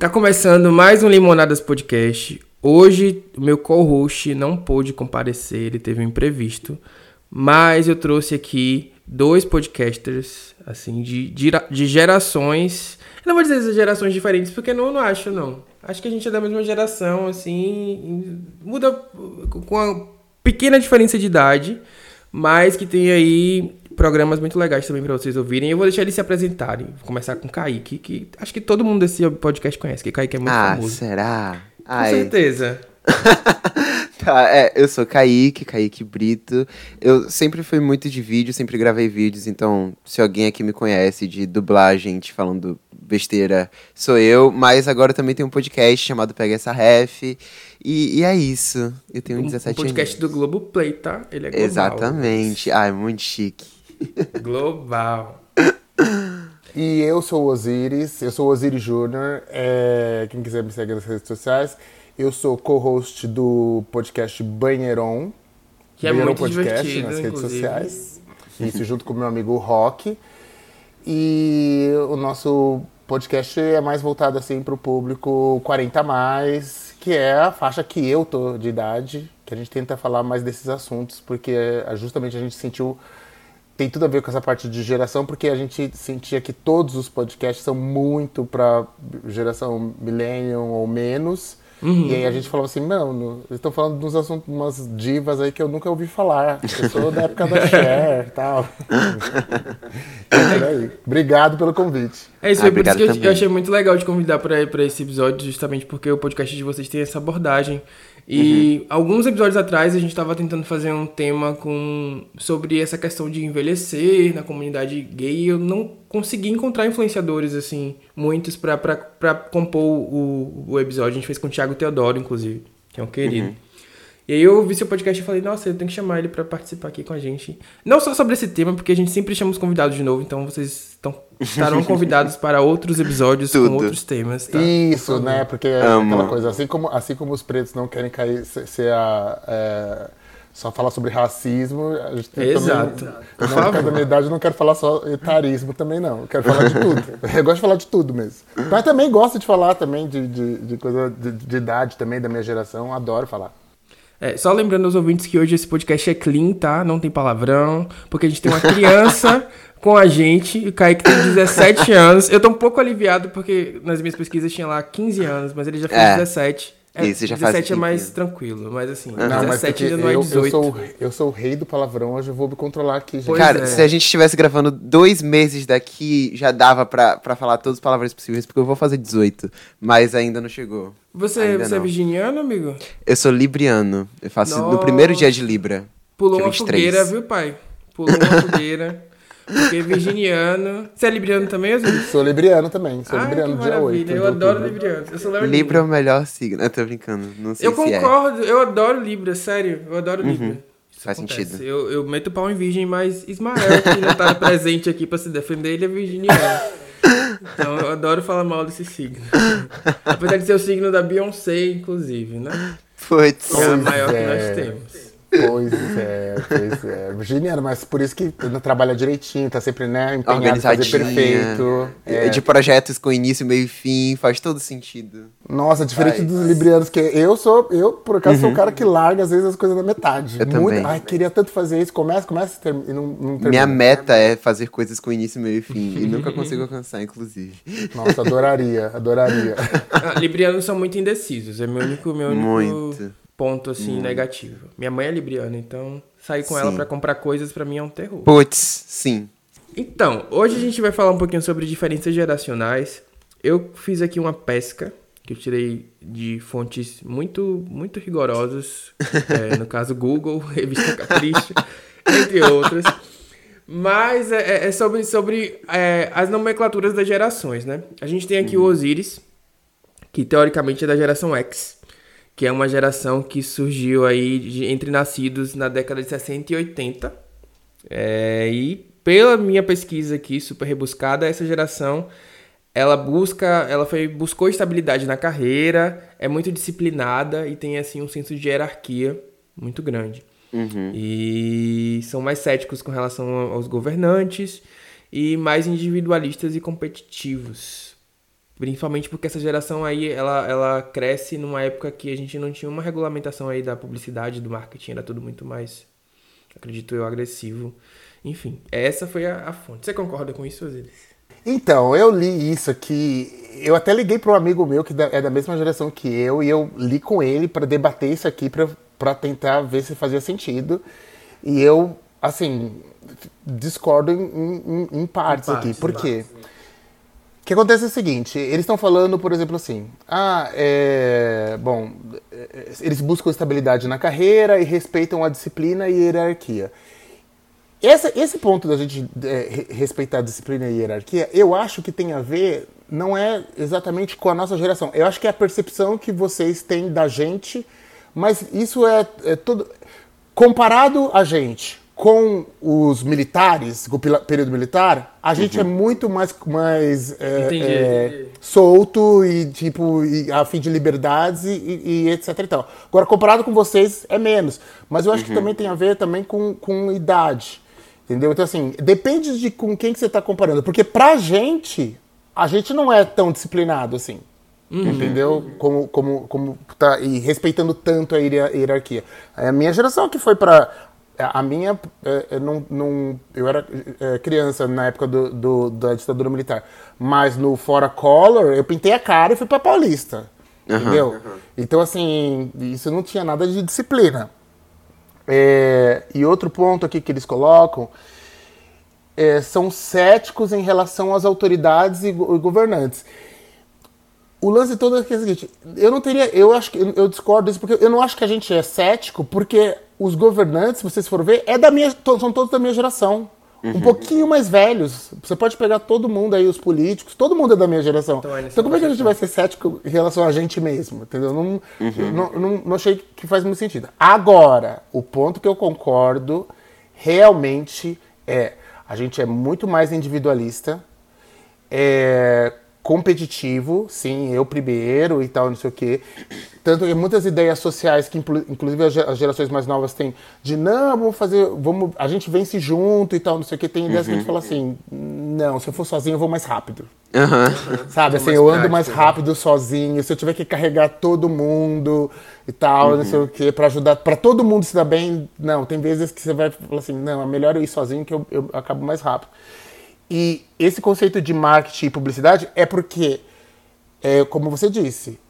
Tá começando mais um Limonadas Podcast. Hoje, o meu co-host não pôde comparecer, ele teve um imprevisto. Mas eu trouxe aqui dois podcasters, assim, de, de, de gerações. Eu não vou dizer gerações diferentes, porque não, não acho, não. Acho que a gente é da mesma geração, assim. Muda com uma pequena diferença de idade, mas que tem aí programas muito legais também para vocês ouvirem. Eu vou deixar eles se apresentarem. Vou começar com o Kaique, que acho que todo mundo desse podcast conhece, que Kaique é muito ah, famoso. será? Com Ai. certeza. tá, é, eu sou Kaique, Kaique Brito. Eu sempre fui muito de vídeo, sempre gravei vídeos, então se alguém aqui me conhece de dublagem, gente falando besteira, sou eu. Mas agora também tem um podcast chamado Pega Essa Ref. E, e é isso. Eu tenho um, 17 anos. Um podcast anos. do Globo Play, tá? Ele é global. Exatamente. Ai, muito chique. Global. E eu sou o Osiris, eu sou o Osiris Júnior. É, quem quiser me seguir nas redes sociais, eu sou co-host do podcast Banheiron. Que é muito Podcast nas redes inclusive. sociais. Isso junto com o meu amigo Rock. E o nosso podcast é mais voltado assim para o público 40 mais, que é a faixa que eu tô de idade, que a gente tenta falar mais desses assuntos, porque é, justamente a gente sentiu tem tudo a ver com essa parte de geração, porque a gente sentia que todos os podcasts são muito para geração millennium ou menos. Uhum. E aí a gente falou assim, mano, eles estão falando de uns assuntos, umas divas aí que eu nunca ouvi falar. Eu sou da época da Cher e tal. é Obrigado pelo convite. É isso, ah, por isso que eu, eu, achei muito legal de convidar para esse episódio, justamente porque o podcast de vocês tem essa abordagem e uhum. alguns episódios atrás a gente estava tentando fazer um tema com sobre essa questão de envelhecer na comunidade gay e eu não consegui encontrar influenciadores, assim, muitos para compor o, o episódio. A gente fez com o Thiago Teodoro, inclusive, que é um querido. Uhum. E aí eu ouvi seu podcast e falei, nossa, eu tenho que chamar ele para participar aqui com a gente. Não só sobre esse tema, porque a gente sempre chama os convidados de novo, então vocês estão, estarão convidados para outros episódios com outros temas, tá? Isso, né? Porque é aquela coisa, assim como, assim como os pretos não querem cair, ser a... É, só falar sobre racismo, a gente tem Exato. também... Exato. Na minha idade eu não quero falar só etarismo também, não. Eu quero falar de tudo. Eu gosto de falar de tudo mesmo. Mas também gosto de falar também de, de, de coisa de, de idade também, da minha geração. Adoro falar. É, só lembrando aos ouvintes que hoje esse podcast é clean, tá? Não tem palavrão, porque a gente tem uma criança com a gente, o Kaique tem 17 anos. Eu tô um pouco aliviado porque nas minhas pesquisas tinha lá 15 anos, mas ele já fez é. 17. É, Isso, já 17 faz é mais tranquilo, mas assim, não, 17 ainda não é 18. Eu sou, eu sou o rei do palavrão, hoje eu vou me controlar aqui. Gente. Cara, é. se a gente estivesse gravando dois meses daqui, já dava pra, pra falar todos os palavrões possíveis, porque eu vou fazer 18, mas ainda não chegou. Você, você é virginiano, amigo? Eu sou libriano, eu faço Nossa. no primeiro dia de Libra. Pulou uma fogueira, viu, pai? Pulou uma fogueira. Porque virginiano. Você é libriano também, Azul? Sou libriano também. Sou Ai, libriano dia 8. Eu adoro libriano. Eu sou Libra é o melhor signo. Eu tô brincando. Não sei eu se é. concordo. É. Eu adoro Libra, sério. Eu adoro uhum. Libra. Faz acontece. sentido. Eu, eu meto pau em virgem, mas Ismael, que não tá presente aqui pra se defender, ele é virginiano. Então eu adoro falar mal desse signo. Apesar de ser o signo da Beyoncé, inclusive, né? Putz. É a maior é. que nós temos. Pois é, pois é. Virginiano, mas por isso que trabalha direitinho, tá sempre, né, empenhado em fazer perfeito. É. De projetos com início, meio e fim, faz todo sentido. Nossa, diferente dos librianos, que eu sou, eu, por acaso, uhum. sou o cara que larga, às vezes, as coisas na metade. Eu Muito, também. Ai, queria tanto fazer isso, começa, começa e não, não termina. Minha meta é fazer coisas com início, meio e fim, e nunca consigo alcançar, inclusive. Nossa, adoraria, adoraria. Librianos são muito indecisos, é meu único, meu único... Muito ponto assim hum. negativo. Minha mãe é libriana, então sair com sim. ela para comprar coisas para mim é um terror. Puts, sim. Então, hoje a gente vai falar um pouquinho sobre diferenças geracionais. Eu fiz aqui uma pesca que eu tirei de fontes muito muito rigorosas, é, no caso Google, revista Capricho, entre outras. Mas é, é, é sobre, sobre é, as nomenclaturas das gerações, né? A gente tem aqui uhum. o Osiris, que teoricamente é da geração X que é uma geração que surgiu aí de, entre nascidos na década de 60 e 80. É, e pela minha pesquisa aqui, super rebuscada, essa geração ela busca, ela foi buscou estabilidade na carreira, é muito disciplinada e tem assim um senso de hierarquia muito grande. Uhum. E são mais céticos com relação aos governantes e mais individualistas e competitivos. Principalmente porque essa geração aí, ela, ela cresce numa época que a gente não tinha uma regulamentação aí da publicidade, do marketing, era tudo muito mais, acredito eu, agressivo. Enfim, essa foi a, a fonte. Você concorda com isso, Osiris? Então, eu li isso aqui. Eu até liguei para um amigo meu que é da mesma geração que eu, e eu li com ele para debater isso aqui, para tentar ver se fazia sentido. E eu, assim, discordo em, em, em partes, em aqui. Por quê? O que acontece é o seguinte, eles estão falando, por exemplo, assim, ah, é, bom, eles buscam estabilidade na carreira e respeitam a disciplina e hierarquia. Esse, esse ponto da gente é, respeitar a disciplina e a hierarquia, eu acho que tem a ver, não é exatamente com a nossa geração. Eu acho que é a percepção que vocês têm da gente, mas isso é, é tudo. Comparado a gente com os militares, com o período militar, a gente uhum. é muito mais, mais é, é, solto e tipo e, a fim de liberdades e, e, e, etc e tal. Agora comparado com vocês é menos, mas eu acho uhum. que também tem a ver também com, com idade. Entendeu? Então, assim, depende de com quem que você está comparando. Porque pra gente, a gente não é tão disciplinado assim. Uhum. Entendeu? Como, como, como tá, e respeitando tanto a hierarquia. A minha geração que foi para a minha é, eu não, não eu era é, criança na época do, do, da ditadura militar mas no fora color eu pintei a cara e fui para Paulista uhum, entendeu uhum. então assim isso não tinha nada de disciplina é, e outro ponto aqui que eles colocam é, são céticos em relação às autoridades e, go governantes. O lance todo é, é o seguinte, eu não teria, eu acho que eu discordo disso porque eu não acho que a gente é cético porque os governantes, se vocês forem ver, é da minha, são todos da minha geração. Uhum. Um pouquinho mais velhos. Você pode pegar todo mundo aí, os políticos, todo mundo é da minha geração. Então, então como é que a gente vai ser cético em relação a gente mesmo? Entendeu? Não, uhum. não, não, não, achei que faz muito sentido. Agora, o ponto que eu concordo realmente é a gente é muito mais individualista. É, competitivo, sim, eu primeiro e tal, não sei o quê. Tanto que muitas ideias sociais que inclusive as gerações mais novas têm de não, vamos fazer, vamos, a gente vence junto e tal, não sei o que, tem ideias uhum. que a gente fala assim, não, se eu for sozinho eu vou mais rápido. Uhum. Sabe, assim, eu ando mais né? rápido sozinho, se eu tiver que carregar todo mundo e tal, uhum. não sei o que, para ajudar, para todo mundo se dar bem, não, tem vezes que você vai falar assim, não, é melhor eu ir sozinho que eu, eu acabo mais rápido. E esse conceito de marketing e publicidade é porque, é, como você disse,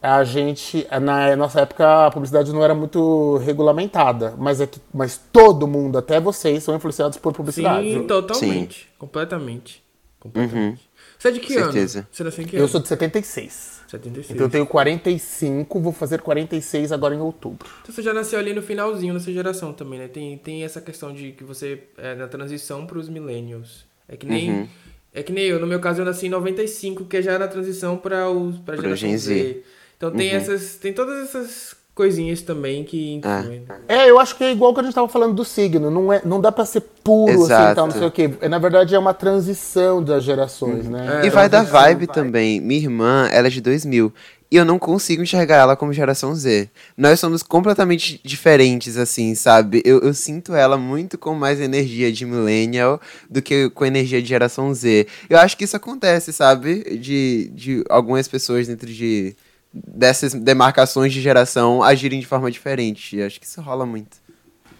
a gente, na nossa época, a publicidade não era muito regulamentada, mas é que, mas todo mundo, até vocês, são influenciados por publicidade. Sim, totalmente. Sim. Completamente. Completamente. Uhum. Você é de que Certeza. ano? Você nasceu em que eu ano? sou de 76. 76. Então eu tenho 45, vou fazer 46 agora em outubro. Então você já nasceu ali no finalzinho dessa geração também, né? Tem, tem essa questão de que você é na transição para os millennials. É que nem. Uhum. É que nem eu, no meu caso eu nasci em 95, que já na transição para os para geração Z. Então tem uhum. essas, tem todas essas coisinhas também que influem. É. é, eu acho que é igual que a gente estava falando do signo, não é, não dá para ser puro assim, Exato. assim, tal, não sei o quê. É, na verdade é uma transição das gerações, uhum. né? É, e vai da vibe também. Minha irmã, ela é de 2000 e eu não consigo enxergar ela como geração Z. Nós somos completamente diferentes, assim, sabe? Eu, eu sinto ela muito com mais energia de millennial do que com energia de geração Z. Eu acho que isso acontece, sabe? De, de algumas pessoas dentro de dessas demarcações de geração agirem de forma diferente. Eu acho que isso rola muito.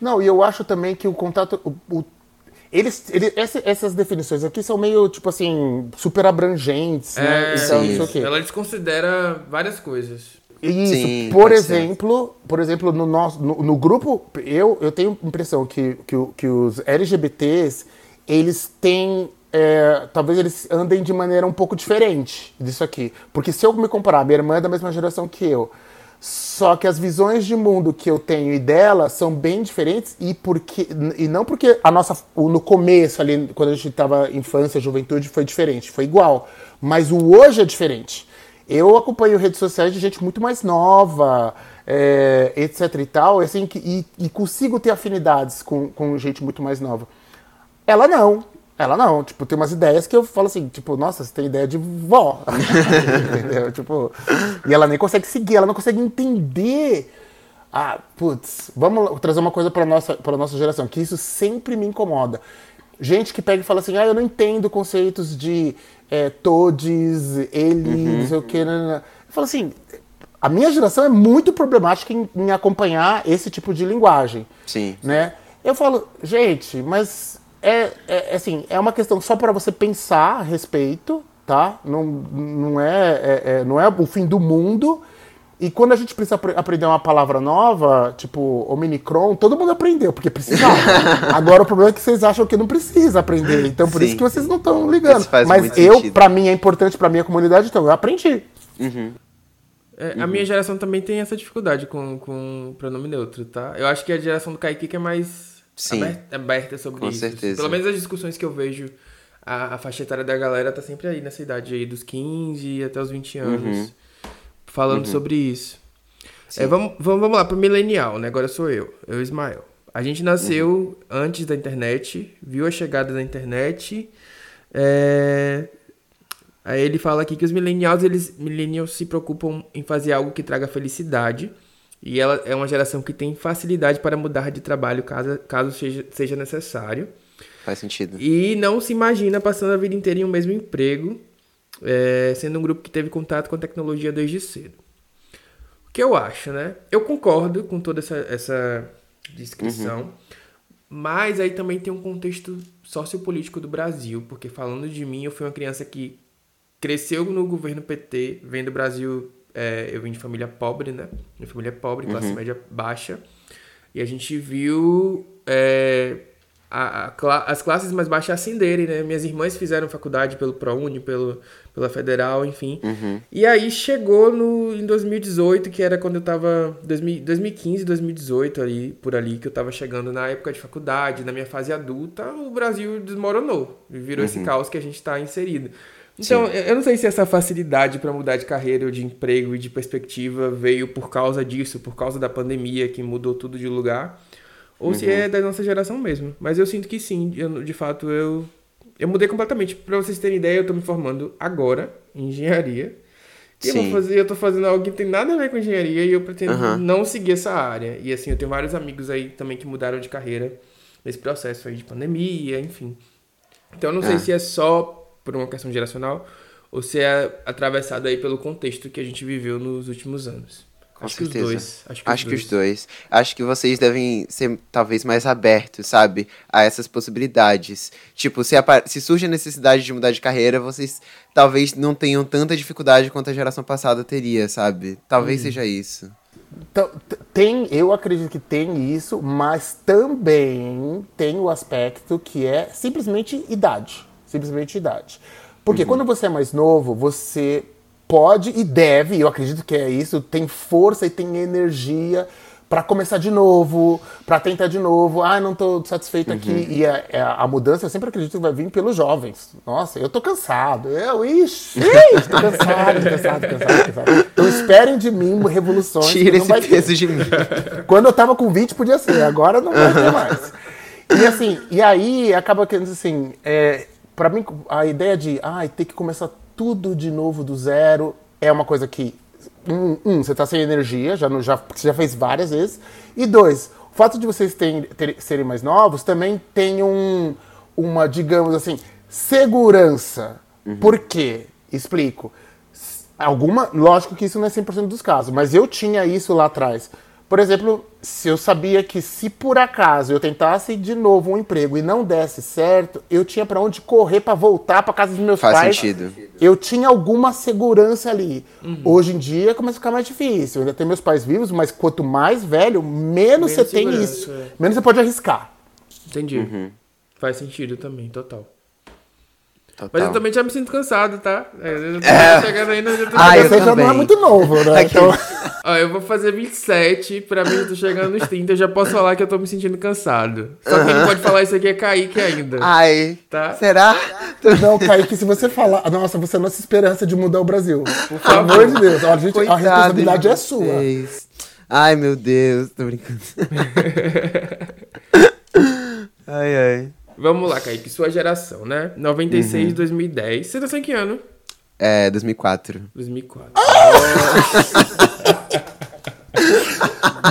Não, e eu acho também que o contato. O, o eles, eles essas definições aqui são meio, tipo assim, super abrangentes, né? é, né? Então, sim. Isso Ela desconsidera várias coisas. Isso, sim, por exemplo, ser. por exemplo, no nosso no, no, grupo, eu, eu tenho a impressão que, que, que os LGBTs, eles têm é, talvez eles andem de maneira um pouco diferente disso aqui. Porque se eu me comparar, minha irmã é da mesma geração que eu. Só que as visões de mundo que eu tenho e dela são bem diferentes e porque e não porque a nossa no começo ali quando a gente estava infância, juventude foi diferente, foi igual, mas o hoje é diferente. Eu acompanho redes sociais de gente muito mais nova, é, etc e tal, assim, e, e consigo ter afinidades com, com gente muito mais nova. Ela não. Ela não, tipo, tem umas ideias que eu falo assim, tipo, nossa, você tem ideia de vó. Entendeu? Tipo, e ela nem consegue seguir, ela não consegue entender. Ah, putz, vamos trazer uma coisa para nossa para nossa geração, que isso sempre me incomoda. Gente que pega e fala assim: "Ah, eu não entendo conceitos de é, todes, ele, não sei o que. Eu falo assim, a minha geração é muito problemática em, em acompanhar esse tipo de linguagem. Sim. Né? Eu falo, gente, mas é, é assim, é uma questão só para você pensar a respeito, tá? Não, não, é, é, é, não é o fim do mundo. E quando a gente precisa apre- aprender uma palavra nova, tipo Omicron, todo mundo aprendeu, porque precisava. Agora o problema é que vocês acham que não precisa aprender. Então por Sim. isso que vocês não estão ligando. Isso faz Mas muito eu, pra mim, é importante pra minha comunidade, então eu aprendi. É, A minha geração também tem essa dificuldade com, com pronome neutro, tá? Eu acho que a geração do Kaique que é mais Sim. aberta, aberta sobre Com isso. certeza. Pelo menos as discussões que eu vejo, a, a faixa etária da galera tá sempre aí nessa idade aí, dos 15 até os 20 anos, falando sobre isso. É, vamos, vamos, vamos lá pro milenial, né? Agora sou eu, eu e Ismael. A gente nasceu antes da internet, viu a chegada da internet. é, Aí ele fala aqui que os millennials, eles millennials se preocupam em fazer algo que traga felicidade. E ela é uma geração que tem facilidade para mudar de trabalho caso, caso seja, seja necessário. Faz sentido. E não se imagina passando a vida inteira em um mesmo emprego, é, sendo um grupo que teve contato com a tecnologia desde cedo. O que eu acho, né? Eu concordo com toda essa, essa descrição, mas aí também tem um contexto sociopolítico do Brasil, porque falando de mim, eu fui uma criança que cresceu no governo PT, vendo o Brasil. É, eu vim de família pobre, né? Minha família é pobre, classe média baixa. E a gente viu é, a- a as classes mais baixas ascenderem, né? Minhas irmãs fizeram faculdade pelo ProUni, pelo, pela Federal, enfim. E aí chegou no, em 2018, que era quando eu tava... 2000 2015, 2018, ali, por ali, que eu tava chegando na época de faculdade, na minha fase adulta, o Brasil desmoronou. E virou esse caos que a gente tá inserido. Então, eu eu não sei se essa facilidade para mudar de carreira, ou de emprego e de perspectiva veio por causa disso, por causa da pandemia que mudou tudo de lugar, ou se é da nossa geração mesmo. Mas eu sinto que sim, eu, de fato eu eu mudei completamente. Para vocês terem ideia, eu tô me formando agora em engenharia. E eu, vou Sim. fazer, eu tô fazendo algo que não tem nada a ver com engenharia e eu pretendo Aham. não seguir essa área. E assim, eu tenho vários amigos aí também que mudaram de carreira nesse processo aí de pandemia, enfim. Então eu não sei Ah. se é só por uma questão geracional ou se é atravessado aí pelo contexto que a gente viveu nos últimos anos. Com acho certeza. que os dois. Acho que, Acho que os dois. Acho que vocês devem ser talvez mais abertos, sabe? A essas possibilidades. Tipo, se, se surge a necessidade de mudar de carreira, vocês talvez não tenham tanta dificuldade quanto a geração passada teria, sabe? Talvez seja isso. Então, tem, eu acredito que tem isso, mas também tem o aspecto que é simplesmente idade. Simplesmente idade. Porque quando você é mais novo, você pode e deve, eu acredito que é isso, tem força e tem energia pra começar de novo, pra tentar de novo. Ah, não tô satisfeito aqui. E a, a- a mudança eu sempre acredito que vai vir pelos jovens. Nossa, eu tô cansado. Eu, ixi, tô cansado, cansado, cansado, cansado. Então esperem de mim revoluções. Tira esse vai ter. peso de mim. Quando eu tava com 20 podia ser, agora não vai ter mais. E assim, e aí acaba que assim, é, para mim a ideia de ai, ter que começar tudo de novo do zero é uma coisa que um, um, você tá sem energia, já, já, você já fez várias vezes. E dois, o fato de vocês terem, ter- serem mais novos também tem um, uma, digamos assim, segurança. Por quê? Explico. Alguma, lógico que isso não é 100% dos casos, mas eu tinha isso lá atrás. Por exemplo, se eu sabia que se por acaso eu tentasse de novo um emprego e não desse certo, eu tinha pra onde correr pra voltar pra casa dos meus Faz pais. sentido. Eu tinha alguma segurança ali. Hoje em dia começa a ficar mais difícil. Eu ainda tenho meus pais vivos, mas quanto mais velho, menos, Menos você tem isso. é. Menos você pode arriscar. Entendi. Uhum. Faz sentido também, total. Total. Mas eu também já me sinto cansado, tá? É, eu já tô chegando aí, não, já tô Ah, eu você já não é muito novo, né? Então, Ó, eu vou fazer 27, pra mim eu tô chegando nos 30, eu já posso falar que eu tô me sentindo cansado. Só quem não pode falar isso aqui é Kaique ainda. Ai, Tá. será? não, Kaique, se você falar. Nossa, você é a nossa esperança de mudar o Brasil. Por amor de Deus. A, gente, a Coitado responsabilidade de é sua. vocês. Ai, meu Deus, tô brincando. ai, ai. Vamos lá, Kaique, sua geração, né? 96, 2010. Você nasceu em que ano? É, 2004. 2004.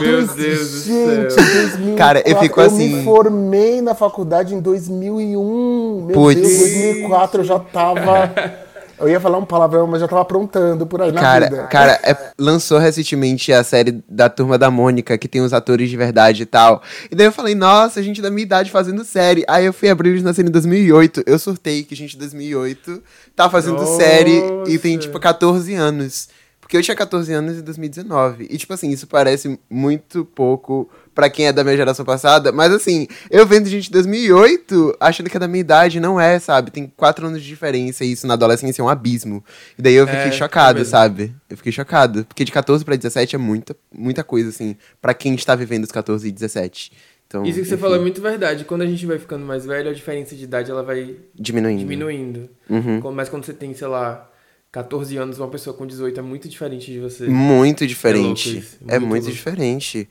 Meu Deus do Gente, céu. 2004. Cara, eu fico Eu assim- me formei na faculdade em 2001. Meu Puts. Deus, 2004 eu já tava. Eu ia falar um palavrão, mas já tava aprontando por aí na Cara, vida. cara é- lançou recentemente a série da Turma da Mônica, que tem os atores de verdade e tal. E daí eu falei, nossa, gente da minha idade fazendo série. Aí eu fui abrir eles na série em 2008. Eu sortei que gente de 2008 tá fazendo Nossa. série e tem, tipo, 14 anos. Porque eu tinha 14 anos em 2019. E, tipo assim, isso parece muito pouco pra quem é da minha geração passada. Mas, assim, eu vendo gente de 2008, achando que é da minha idade, não é, sabe? Tem 4 anos de diferença e isso na adolescência é um abismo. E daí eu fiquei É, chocado, é sabe? Eu fiquei chocado. Porque de 14 pra 17 é muita, muita coisa, assim, pra quem está vivendo os 14 e 17. Então, Isso que você enfim, falou é muito verdade. Quando a gente vai ficando mais velho, a diferença de idade ela vai Diminuindo. diminuindo. Uhum. Mas quando você tem, sei lá, 14 anos, uma pessoa com 18 é muito diferente de você. Muito É diferente. louco isso, É muito muito, louco. diferente.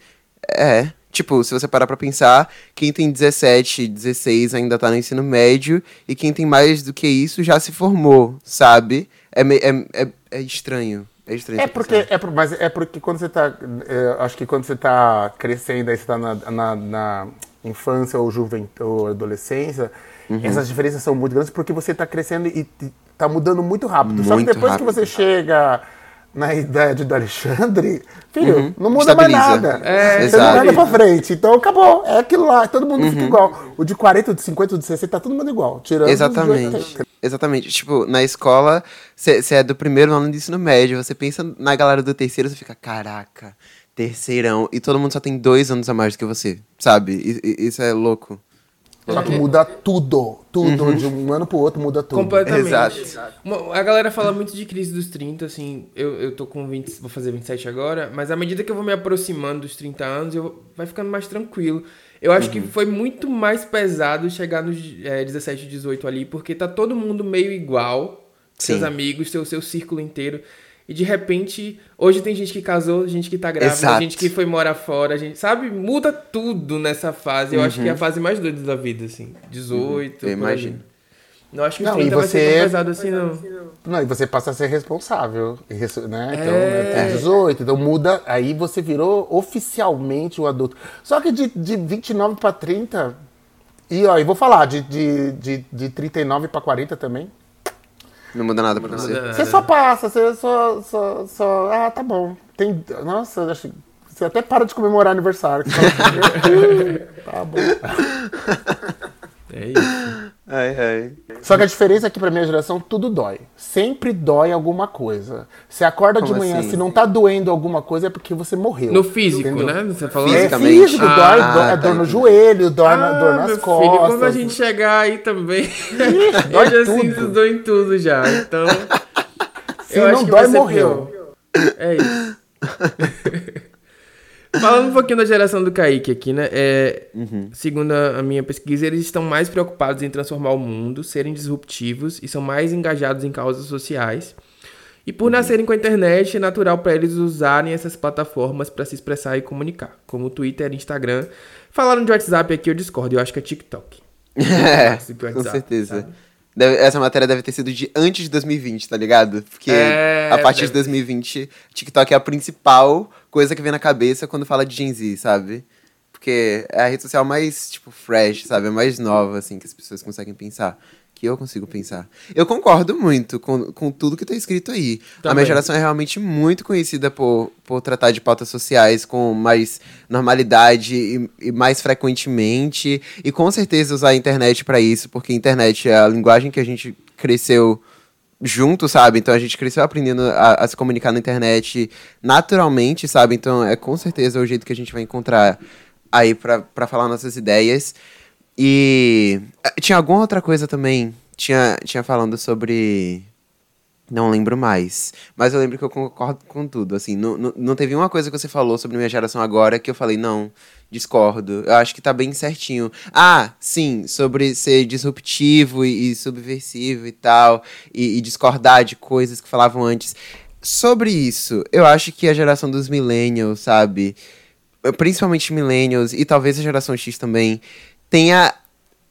É. Tipo, se você parar pra pensar, quem tem 17, 16 ainda tá no ensino médio, e quem tem mais do que isso já se formou, sabe? É, me- é, é, é estranho. É estranho. É porque, pensar. é, por- mas é porque quando você tá. é, acho que quando você tá crescendo, aí você tá na, na, na infância ou juventude ou adolescência, Uhum. essas diferenças são muito grandes porque você tá crescendo e, e tá mudando muito rápido. Só que Muito depois rápido. que você chega na idade do Alexandre, filho, não muda Uhum. Estabiliza. mais nada. É, você não exato. anda pra frente. Então acabou. É aquilo lá. Todo mundo Uhum. fica igual. O de 40, o de 50, o de 60, tá todo mundo igual. Tirando Exatamente. 80. Exatamente. Tipo, na escola, você é do primeiro ano do ensino médio, você pensa na galera do terceiro, você fica, caraca, terceirão. E todo mundo só tem dois anos a mais do que você, sabe? Isso é louco. Só que muda tudo. Tudo. Uhum. De um ano pro outro muda tudo. Completamente. Exato. Uma- a galera fala muito de crise dos 30, assim, eu, eu tô com 20, vou fazer 27 agora, mas à medida que eu vou me aproximando dos 30 anos, eu vai ficando mais tranquilo. Eu acho Uhum. que foi muito mais pesado chegar nos é, 17, 18 ali, porque tá todo mundo meio igual, seus Sim. amigos, seu, seu círculo inteiro. E de repente, hoje tem gente que casou, gente que tá grávida, Exato. gente que foi morar fora, gente, sabe? Muda tudo nessa fase. Eu acho que é a fase mais doida da vida, assim. 18, Uhum. Eu. Não acho que Não, 30 e vai ser você- tão pesado assim, não. Não, e você passa a ser responsável, res- né? Então, É. né, tem 18, então muda, aí você virou oficialmente um adulto. Só que de, de 29 pra 30, e ó, e vou falar, de, de, de, de 39 pra 40 também, Não muda nada pra você. muda nada. você só passa, você só, só, só, ah, tá bom. Tem, nossa, eu acho, você até para de comemorar aniversário. Você fala, tá bom. É isso. Ai, ai. Só que a diferença é que pra minha geração tudo dói. Sempre dói alguma coisa. Você acorda de Como manhã, assim? se não tá doendo alguma coisa é porque você morreu. No físico, Entendeu? né? Você falou? É Fisicamente. físico, Ah, dói, dói, tá, é dor no joelho, dói, na, dor Ah, nas meu costas. Filho, quando a gente chegar aí também, eu dói já tudo. sinto dor em tudo já. Então, Se eu não acho que dói, morreu. pior. É isso. Falando um pouquinho da geração do Kaique aqui, né? É, Segundo a a minha pesquisa, eles estão mais preocupados em transformar o mundo, serem disruptivos e são mais engajados em causas sociais. E por nascerem com a internet, é natural para eles usarem essas plataformas para se expressar e comunicar, como Twitter e Instagram. Falaram de WhatsApp aqui, eu discordo, eu acho que é TikTok. É, o com certeza. sabe? Deve- essa matéria deve ter sido de antes de 2020, tá ligado? Porque É, a partir de deve- 2020, TikTok é a principal coisa que vem na cabeça quando fala de Gen Z, sabe? Porque é a rede social mais, tipo, fresh, sabe? É mais nova, assim, que as pessoas conseguem pensar. Que eu consigo pensar. Eu concordo muito com, com tudo que tá escrito aí. A Também. minha geração é realmente muito conhecida por, por tratar de pautas sociais com mais normalidade e, e mais frequentemente. E com certeza usar a internet pra isso, porque a internet é a linguagem que a gente cresceu junto, sabe? Então a gente cresceu aprendendo a, a se comunicar na internet naturalmente, sabe? Então é com certeza o jeito que a gente vai encontrar aí pra falar nossas ideias. E eh, tinha alguma outra coisa também. Tinha, tinha falando sobre. Não lembro mais. Mas eu lembro que eu concordo com tudo. Assim, não, não, não teve uma coisa que você falou sobre minha geração agora que eu falei, não, discordo. Eu acho que tá bem certinho. Ah, sim, sobre ser disruptivo e, e subversivo e tal. E, e discordar de coisas que falavam antes. Sobre isso, eu acho que a geração dos millennials, sabe? Principalmente millennials e talvez a geração X também, tenha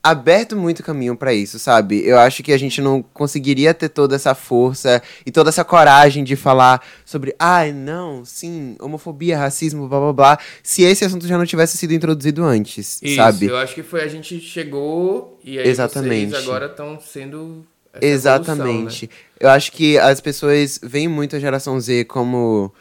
aberto muito caminho pra isso, sabe? Eu acho que a gente não conseguiria ter toda essa força e toda essa coragem de falar sobre, ai, não, sim, homofobia, racismo, blá blá blá, se esse assunto já não tivesse sido introduzido antes, Isso, sabe? eu acho que foi a gente chegou e aí Exatamente. agora estão sendo Exatamente. evolução, né? Eu acho que as pessoas veem muito a geração Z como.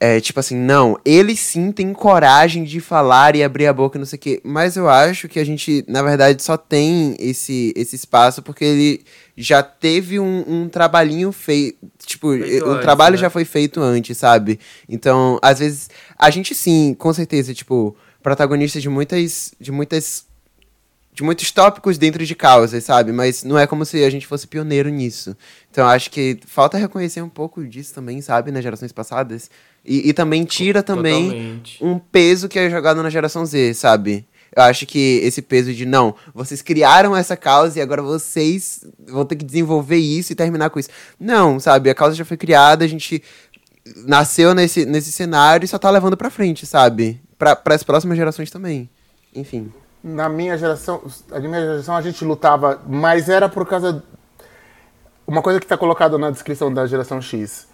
É, tipo assim, não, eles sim têm coragem de falar e abrir a boca, não sei o quê. Mas eu acho que a gente, na verdade, só tem esse, esse espaço porque ele já teve um, um trabalhinho feito. Tipo, Feito o antes, trabalho né? já foi feito antes, sabe? Então, às vezes, a gente sim, com certeza, tipo, protagonista de muitas. de muitas de muitos tópicos dentro de causas, sabe? Mas não é como se a gente fosse pioneiro nisso. Então eu acho que falta reconhecer um pouco disso também, sabe? Nas gerações passadas. E, e também tira também Totalmente. um peso que é jogado na geração Z, sabe? Eu acho que esse peso de não, vocês criaram essa causa e agora vocês vão ter que desenvolver isso e terminar com isso. Não, sabe? A causa já foi criada, a gente nasceu nesse, nesse cenário e só tá levando pra frente, sabe? Para as próximas gerações também. Enfim. Na minha geração, na minha geração a gente lutava, mas era por causa. Uma coisa que está colocada na descrição da geração X,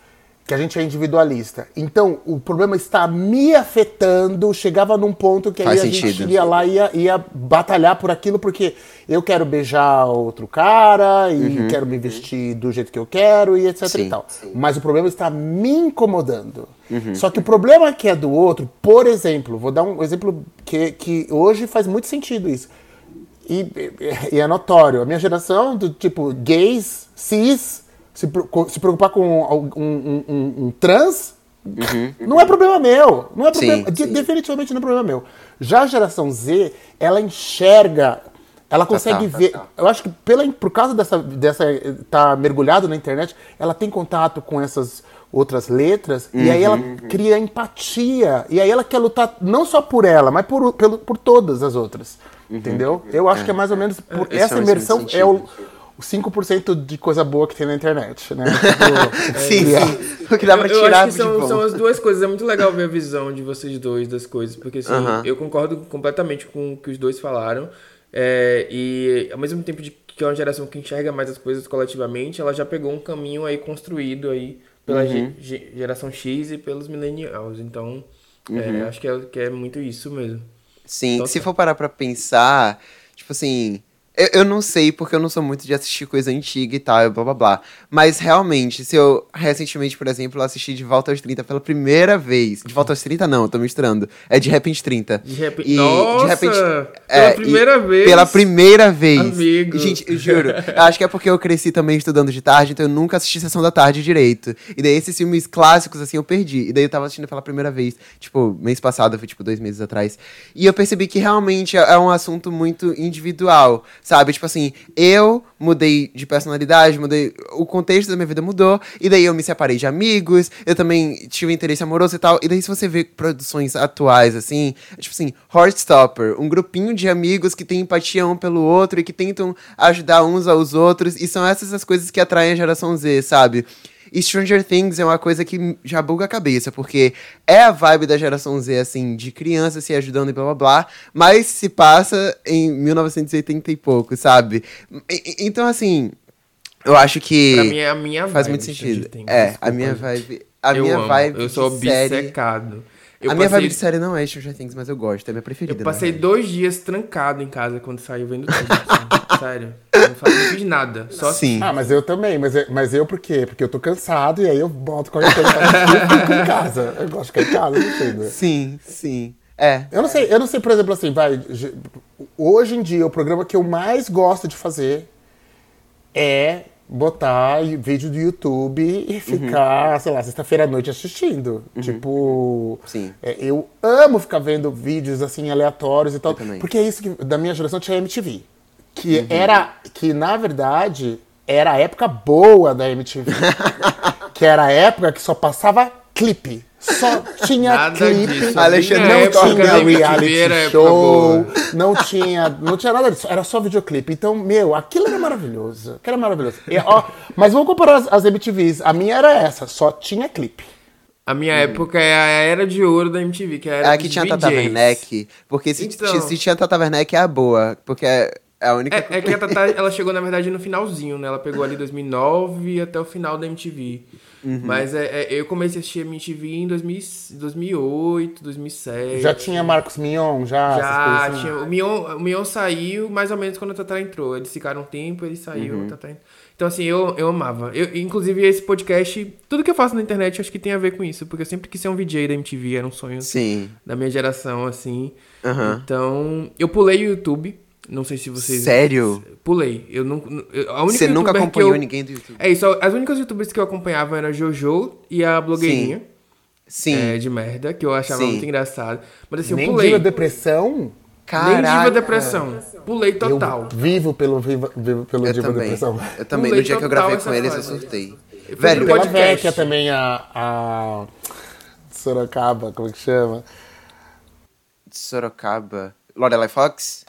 que a gente é individualista. Então, o problema está me afetando, chegava num ponto que aí a gente sentido. ia lá e ia, ia batalhar por aquilo, porque eu quero beijar outro cara e quero me vestir do jeito que eu quero e etc Uhum. Sim, e tal. Mas o problema está me incomodando. Só que o problema que é do outro, por exemplo, vou dar um exemplo que, que hoje faz muito sentido isso. E, e é notório. A minha geração, do tipo, gays, cis, se, se preocupar com um, um- um- um trans, não é problema meu. Não é Sim, problema, de- sim. definitivamente não é problema meu. Já a geração Z, ela enxerga, ela consegue Total, ver. total. Eu acho que pela, por causa dessa, dessa tá mergulhado na internet, ela tem contato com essas outras letras e aí ela Uhum. cria empatia e aí ela quer lutar não só por ela, mas por, pelo, por todas as outras, entendeu? Eu acho que é mais ou menos por Isso essa imersão é o, sentido. o 5% de coisa boa que tem na internet, né? Tipo, sim, sim. O que dá pra eu, eu tirar acho que são, são as duas coisas. É muito legal ver a visão de vocês dois das coisas. Porque assim, Aham. eu concordo completamente com o que os dois falaram. É, e ao mesmo tempo de que é uma geração que enxerga mais as coisas coletivamente, ela já pegou um caminho aí construído aí pela Uhum. ge- ge- geração X e pelos millennials. Então, Uhum. é, acho que é, que é muito isso mesmo. Sim, Total. se for parar pra pensar, tipo assim. Eu, eu não sei, porque eu não sou muito de assistir coisa antiga e tal, blá blá blá. Mas realmente, se eu recentemente, por exemplo, assisti De Volta aos 30 pela primeira vez. De Volta aos 30, não, eu tô misturando. É de repente 30. De repente. E, Nossa! pela pela primeira vez. Pela primeira vez. Amigo. Gente, eu juro. eu acho que é porque eu cresci também estudando de tarde, então eu nunca assisti Sessão da Tarde direito. E daí esses filmes clássicos, assim, eu perdi. E daí eu tava assistindo pela primeira vez, tipo, mês passado, foi tipo dois meses atrás. E eu percebi que realmente é é um assunto muito individual, sabe? Tipo assim, eu mudei de personalidade, mudei. O contexto da minha vida mudou. E daí eu me separei de amigos, eu também tive interesse amoroso e tal. E daí, se você vê produções atuais, assim, tipo assim, Heartstopper, um grupinho de amigos que tem empatia um pelo outro e que tentam ajudar uns aos outros. E são essas as coisas que atraem a geração Z, sabe? E Stranger Things é uma coisa que já buga a cabeça, porque é a vibe da geração Z, assim, de criança se ajudando e blá blá blá, mas se passa em 1980 e pouco, sabe? E- então, assim, eu acho que Pra mim é a minha faz vibe, muito Stranger sentido. É, a minha gente. vibe. A eu minha amo. vibe. Eu sou de série, obcecado. Eu a minha passei, vibe de série não é Stranger Things, mas eu gosto, é minha preferida. Eu passei dois dias trancado em casa quando saiu vendo tudo. assim. Sério. Eu não, não fiz nada. Só Sim. Ah, mas eu também. Mas eu, mas eu por quê? Porque eu tô cansado e aí eu boto qualquer coisa pra e fico em casa. Eu gosto de ficar em casa, não sei. né? Sim, sim. É. Eu não sei, eu não sei, por exemplo, assim, vai. Hoje em dia, o programa que eu mais gosto de fazer é botar vídeo do YouTube e ficar, sei lá, sexta-feira à noite assistindo. Tipo. Sim. é, eu amo ficar vendo vídeos assim aleatórios e tal. Porque é isso que da minha geração tinha MTV. Que era. Que na verdade era a época boa da MTV. que era a época que só passava clipe. Só tinha Nada clipe. disso. Alexandre não época tinha reality show, não tinha, não tinha nada disso, era só videoclipe. Então, meu, aquilo era maravilhoso. Aquilo era maravilhoso. E, ó, mas vamos comparar as, as MTVs. A minha era essa, só tinha clipe. A minha época é a era de ouro da MTV, que era Aqui dos tinha Tata VJs. Werneck. Porque se, Então. se tinha Tata Werneck é a boa. Porque é, É a única É, é que a Tatá, ela chegou, na verdade, no finalzinho, né? Ela pegou ali 2009 até o final da MTV. Uhum. Mas é, é, eu comecei a assistir MTV em 2000, 2008, 2007. Já tinha Marcos Mion, já? Já assim? tinha. O Mion, o Mion saiu mais ou menos quando a Tatá entrou. Eles ficaram um tempo, ele saiu, Uhum. Tatá entrou. Então, assim, eu, eu amava. Eu, inclusive, esse podcast, tudo que eu faço na internet, acho que tem a ver com isso. Porque eu sempre quis ser um VJ da MTV, era um sonho Sim. da minha geração, assim. Aham. Então, eu pulei o YouTube. Não sei se vocês. Sério? Pulei. Eu não. eu- A única Você nunca que acompanhou eu- ninguém do YouTube? É isso, as únicas youtubers que eu acompanhava eram a Jojo e a blogueirinha. Sim. é, de merda, que eu achava Sim. muito engraçado. Mas assim, eu Nem pulei. Diva Depressão? Nem Caraca. Diva Depressão. Pulei total. Eu vivo pelo, vivo, vivo pelo Eu Diva também. Depressão. Eu também. Pulei No dia que eu gravei com eles, eu surtei. Velho, pro Pela podcast. Vecchia também, a, a Sorocaba, como é que chama? Sorocaba. Lorelai Fox?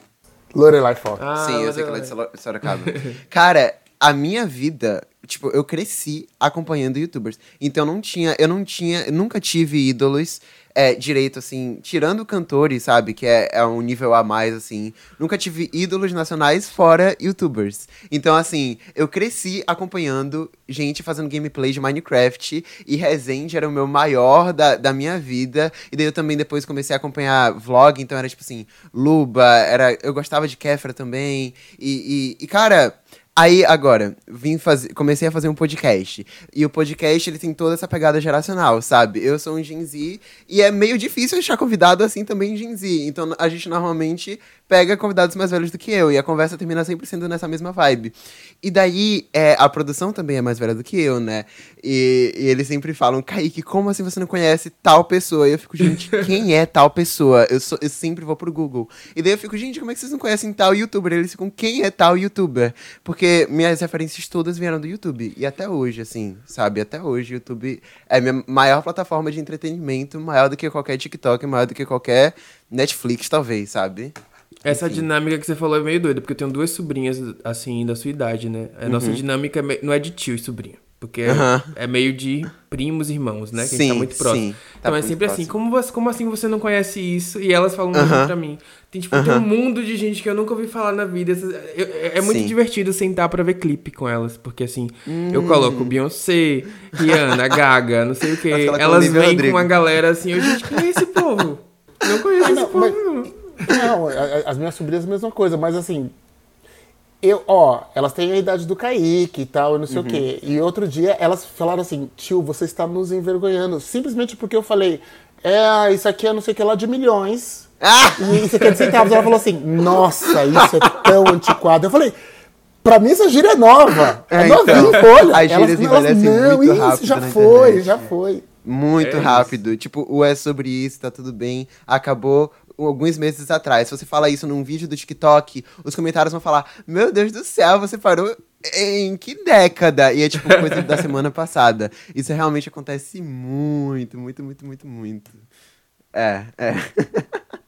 Lorelai Fox. Ah, Sim, eu sei que ela é de Sorocaba. Cara, a minha vida, tipo, eu cresci acompanhando youtubers. Então eu não tinha, eu não tinha, eu nunca tive ídolos é, direito, assim, tirando cantores, sabe? Que é, é um nível a mais, assim. Nunca tive ídolos nacionais fora youtubers. Então, assim, eu cresci acompanhando gente fazendo gameplay de Minecraft e Resende era o meu maior da, da minha vida. E daí eu também depois comecei a acompanhar vlog, então era tipo assim, Luba, era, eu gostava de Kefra também. E, e, e, cara. Aí, agora, vim fazer, comecei a fazer um podcast. E o podcast, ele tem toda essa pegada geracional, sabe? Eu sou um Gen Z e é meio difícil achar convidado assim também Gen Z. Então, a gente normalmente pega convidados mais velhos do que eu. E a conversa termina sempre sendo nessa mesma vibe. E daí, é, a produção também é mais velha do que eu, né? E, e eles sempre falam, Kaique, como assim você não conhece tal pessoa? E eu fico, gente, quem é tal pessoa? Eu, sou, eu sempre vou pro Google. E daí eu fico, gente, como é que vocês não conhecem tal youtuber? Eles ficam, quem é tal youtuber? Porque minhas referências todas vieram do YouTube. E até hoje, assim, sabe? Até hoje, o YouTube é a minha maior plataforma de entretenimento, maior do que qualquer TikTok, maior do que qualquer Netflix, talvez, sabe? Essa Enfim. dinâmica que você falou é meio doida, porque eu tenho duas sobrinhas, assim, da sua idade, né? A nossa dinâmica é não é de tio e sobrinha. Porque é- Uhum. É, meio de primos irmãos, né? Que a gente Sim, tá muito próximo. sim, tá então é muito sempre assim, próximo. como, você, como assim você não conhece isso? E elas falam muito Aham. pra mim. Tem, tipo, tem um mundo de gente que eu nunca ouvi falar na vida. Eu- É, é muito Sim. divertido sentar pra ver clipe com elas. Porque assim, eu Hum. coloco Beyoncé, Rihanna, Gaga, não sei o quê. Elas vêm Rodrigo. com uma galera assim, eu, gente, quem é esse povo? Não conheço Ah, esse não, povo, mas- não. Não, as minhas sobrinhas é a mesma coisa, mas assim. Eu, ó, elas têm a idade do Kaique e tal, e não sei o quê. E outro dia elas falaram assim: tio, você está nos envergonhando. Simplesmente porque eu falei: é, isso aqui é não sei o que lá de milhões. Ah! E isso aqui é de centavos. Ela falou assim: nossa, isso é tão antiquado. Eu falei. Pra mim essa gíria é nova. É, É, novinha então, em folha. as gírias elas, envelhecem não, muito isso rápido já na foi, internet. já foi. Muito É isso. rápido. Tipo, o é sobre isso, tá tudo bem. Acabou alguns meses atrás. Se você fala isso num vídeo do TikTok, os comentários vão falar: Meu Deus do céu, você parou em que década? E é tipo coisa da semana passada. Isso realmente acontece muito, muito, muito, muito, muito. É, é.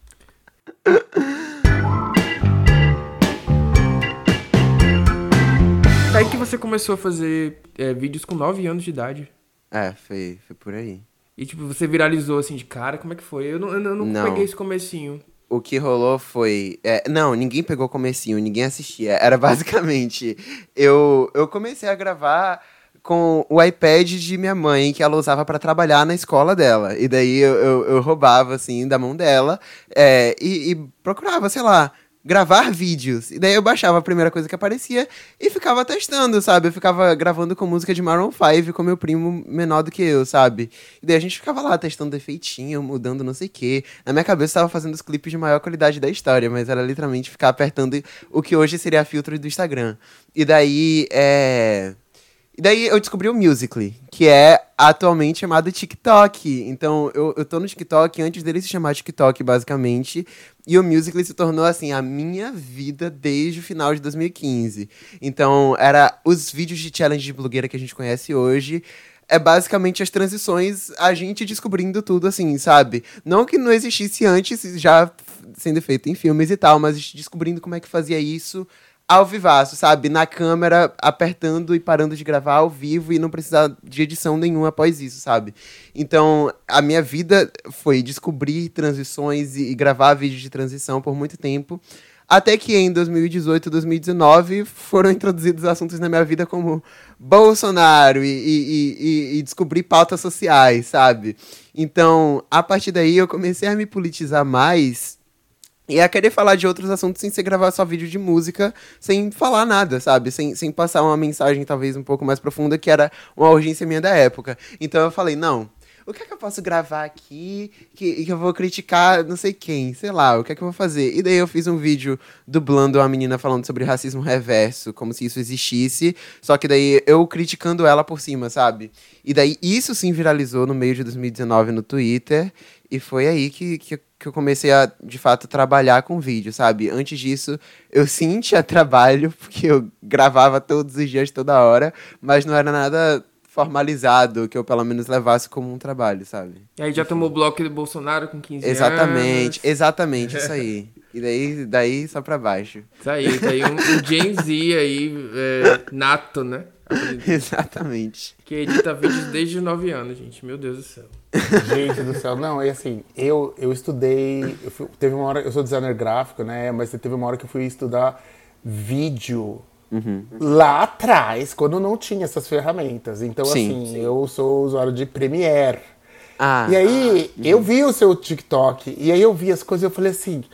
Aí que você começou a fazer é, vídeos com 9 anos de idade. É, foi, foi por aí. E, tipo, você viralizou assim de cara, como é que foi? Eu não, eu não, eu não Não. peguei esse comecinho. O que rolou foi. é, não, ninguém pegou comecinho, ninguém assistia. Era basicamente. Eu, eu comecei a gravar com o iPad de minha mãe, que ela usava pra trabalhar na escola dela. E daí eu, eu, eu roubava, assim, da mão dela é, e, e procurava, sei lá. Gravar vídeos. E daí eu baixava a primeira coisa que aparecia e ficava testando, sabe? Eu ficava gravando com música de Maroon 5 com meu primo menor do que eu, sabe? E daí a gente ficava lá testando defeitinho, mudando não sei o quê. Na minha cabeça eu tava fazendo os clipes de maior qualidade da história, mas era literalmente ficar apertando o que hoje seria filtro do Instagram. E daí, é. E daí eu descobri o Musical.ly, que é atualmente chamado TikTok. Então eu, eu tô no TikTok antes dele se chamar TikTok, basicamente. E o Musical.ly se tornou, assim, a minha vida desde o final de 2015. Então era os vídeos de challenge de blogueira que a gente conhece hoje. É basicamente as transições, a gente descobrindo tudo, assim, sabe? Não que não existisse antes, já sendo feito em filmes e tal, mas descobrindo como é que fazia isso ao vivaço, sabe? Na câmera, apertando e parando de gravar ao vivo e não precisar de edição nenhuma após isso, sabe? Então, a minha vida foi descobrir transições e, e gravar vídeos de transição por muito tempo. Até que em 2018 2019 foram introduzidos assuntos na minha vida como Bolsonaro e, e, e, e descobrir pautas sociais, sabe? Então, a partir daí eu comecei a me politizar mais e a querer falar de outros assuntos sem ser gravar só vídeo de música, sem falar nada, sabe? Sem, sem passar uma mensagem talvez um pouco mais profunda, que era uma urgência minha da época. Então eu falei, não, o que é que eu posso gravar aqui que, que eu vou criticar não sei quem, sei lá, o que é que eu vou fazer? E daí eu fiz um vídeo dublando uma menina falando sobre racismo reverso, como se isso existisse, só que daí eu criticando ela por cima, sabe? E daí isso sim viralizou no meio de 2019 no Twitter, e foi aí que, que, que eu comecei a, de fato, trabalhar com vídeo, sabe? Antes disso, eu sim tinha trabalho, porque eu gravava todos os dias, toda hora, mas não era nada formalizado, que eu pelo menos levasse como um trabalho, sabe? E aí já tomou o bloco do Bolsonaro com 15 exatamente, anos. Exatamente, isso aí. E daí, daí só pra baixo. Isso aí, isso aí um, um Gen Z aí, é, nato, né? Exatamente. Que edita vídeos desde os 9 anos, gente. Meu Deus do céu. Gente do céu, não, é assim, eu, eu estudei, eu fui, teve uma hora, eu sou designer gráfico, né, mas teve uma hora que eu fui estudar vídeo Uhum. Lá atrás, quando não tinha essas ferramentas. Então, sim, assim, sim. eu sou usuário de Premiere. Ah, e aí, ah, eu vi o seu TikTok, e aí eu vi as coisas e eu falei assim: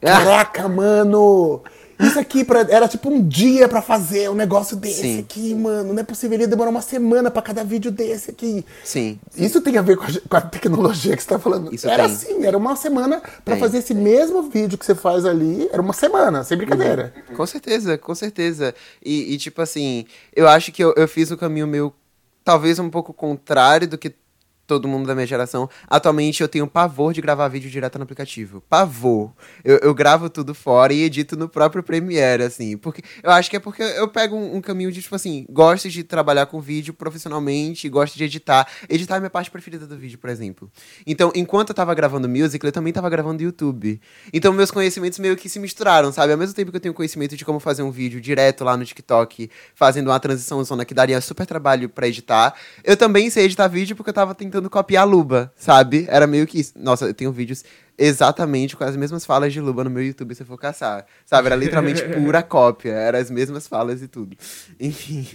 Caraca, mano! Isso aqui pra, era tipo um dia para fazer um negócio desse Sim. aqui, mano. Não é possível, ele demorar uma semana para cada vídeo desse aqui. Sim. Isso tem a ver com a, com a tecnologia que você tá falando. Isso era tem. assim, era uma semana para fazer esse mesmo vídeo que você faz ali. Era uma semana, sem brincadeira. Uhum. Com certeza, com certeza. E, e, tipo assim, eu acho que eu, eu fiz o caminho meu talvez um pouco contrário do que todo mundo da minha geração. Atualmente eu tenho pavor de gravar vídeo direto no aplicativo. Pavor. Eu, eu gravo tudo fora e edito no próprio Premiere, assim. Porque eu acho que é porque eu pego um, um, caminho de, tipo assim, gosto de trabalhar com vídeo profissionalmente, gosto de editar. Editar é minha parte preferida do vídeo, por exemplo. Então, enquanto eu tava gravando music, eu também tava gravando YouTube. Então, meus conhecimentos meio que se misturaram, sabe? Ao mesmo tempo que eu tenho conhecimento de como fazer um vídeo direto lá no TikTok, fazendo uma transição zona que daria super trabalho para editar, eu também sei editar vídeo porque eu tava tentando tentando copiar Luba, sabe? Era meio que isso. Nossa, eu tenho vídeos exatamente com as mesmas falas de Luba no meu YouTube se eu for caçar. Sabe? Era literalmente pura cópia. Era as mesmas falas e tudo. Enfim.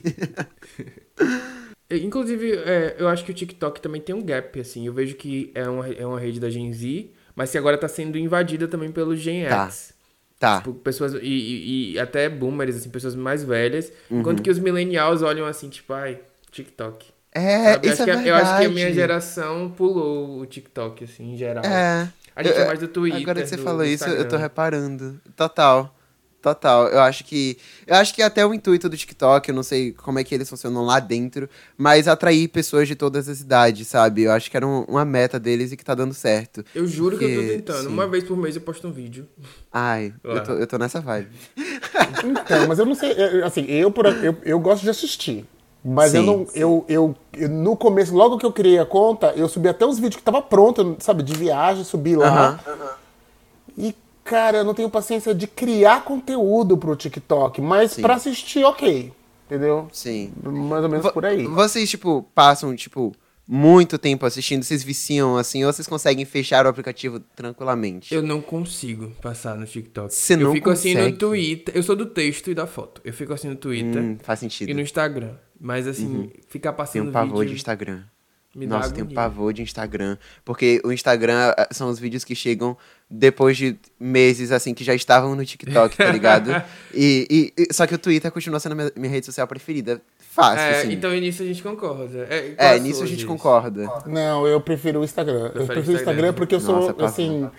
Inclusive, é, eu acho que o TikTok também tem um gap, assim. Eu vejo que é uma, é uma rede da Gen Z, mas que agora tá sendo invadida também pelo Gen tá. X. Tá. Tipo, pessoas. E, e, e, até boomers, assim, pessoas mais velhas. Uhum. Enquanto que os millennials olham assim, tipo, ai, TikTok. É, Sabe? isso acho é que, Eu acho que a minha geração pulou o TikTok, assim, em geral. É. A gente eu, é mais do Twitter. Agora que você do, falou do isso, eu tô reparando. Total. Total. Eu acho que. Eu acho que até o intuito do TikTok, eu não sei como é que eles funcionam lá dentro, mas atrair pessoas de todas as idades, sabe? Eu acho que era um, uma meta deles e que tá dando certo. Eu juro porque, que eu tô tentando. Sim. Uma vez por mês eu posto um vídeo. Ai, eu tô, eu tô nessa vibe. Então, mas eu não sei. Assim, eu, eu, eu gosto de assistir. Mas sim, eu não. Eu, eu, eu, no começo, logo que eu criei a conta, eu subi até os vídeos que tava pronto, sabe, de viagem, subi lá. E, cara, eu não tenho paciência de criar conteúdo pro TikTok, mas sim. pra assistir, ok. Entendeu? Sim. Mais ou menos por aí. Vocês, tipo, passam, tipo, muito tempo assistindo, vocês viciam assim, ou vocês conseguem fechar o aplicativo tranquilamente? Eu não consigo passar no TikTok. Você não Eu fico consegue? assim no Twitter. Eu sou do texto e da foto. Eu fico assim no Twitter. Hum, faz sentido. E no Instagram. Mas assim, uhum. ficar passando Tem um pavor vídeo... de Instagram. Me Nossa, tem um pavor de Instagram. Porque o Instagram eh, são os vídeos que chegam depois de meses, assim, que já estavam no TikTok, tá ligado? e, e, só que o Twitter continua sendo a minha, minha rede social preferida. Fácil, é, assim. Então nisso a gente concorda. É, é nisso a gente concorda. Não, eu prefiro o Instagram. Eu prefiro o Instagram porque eu sou, Nossa, assim...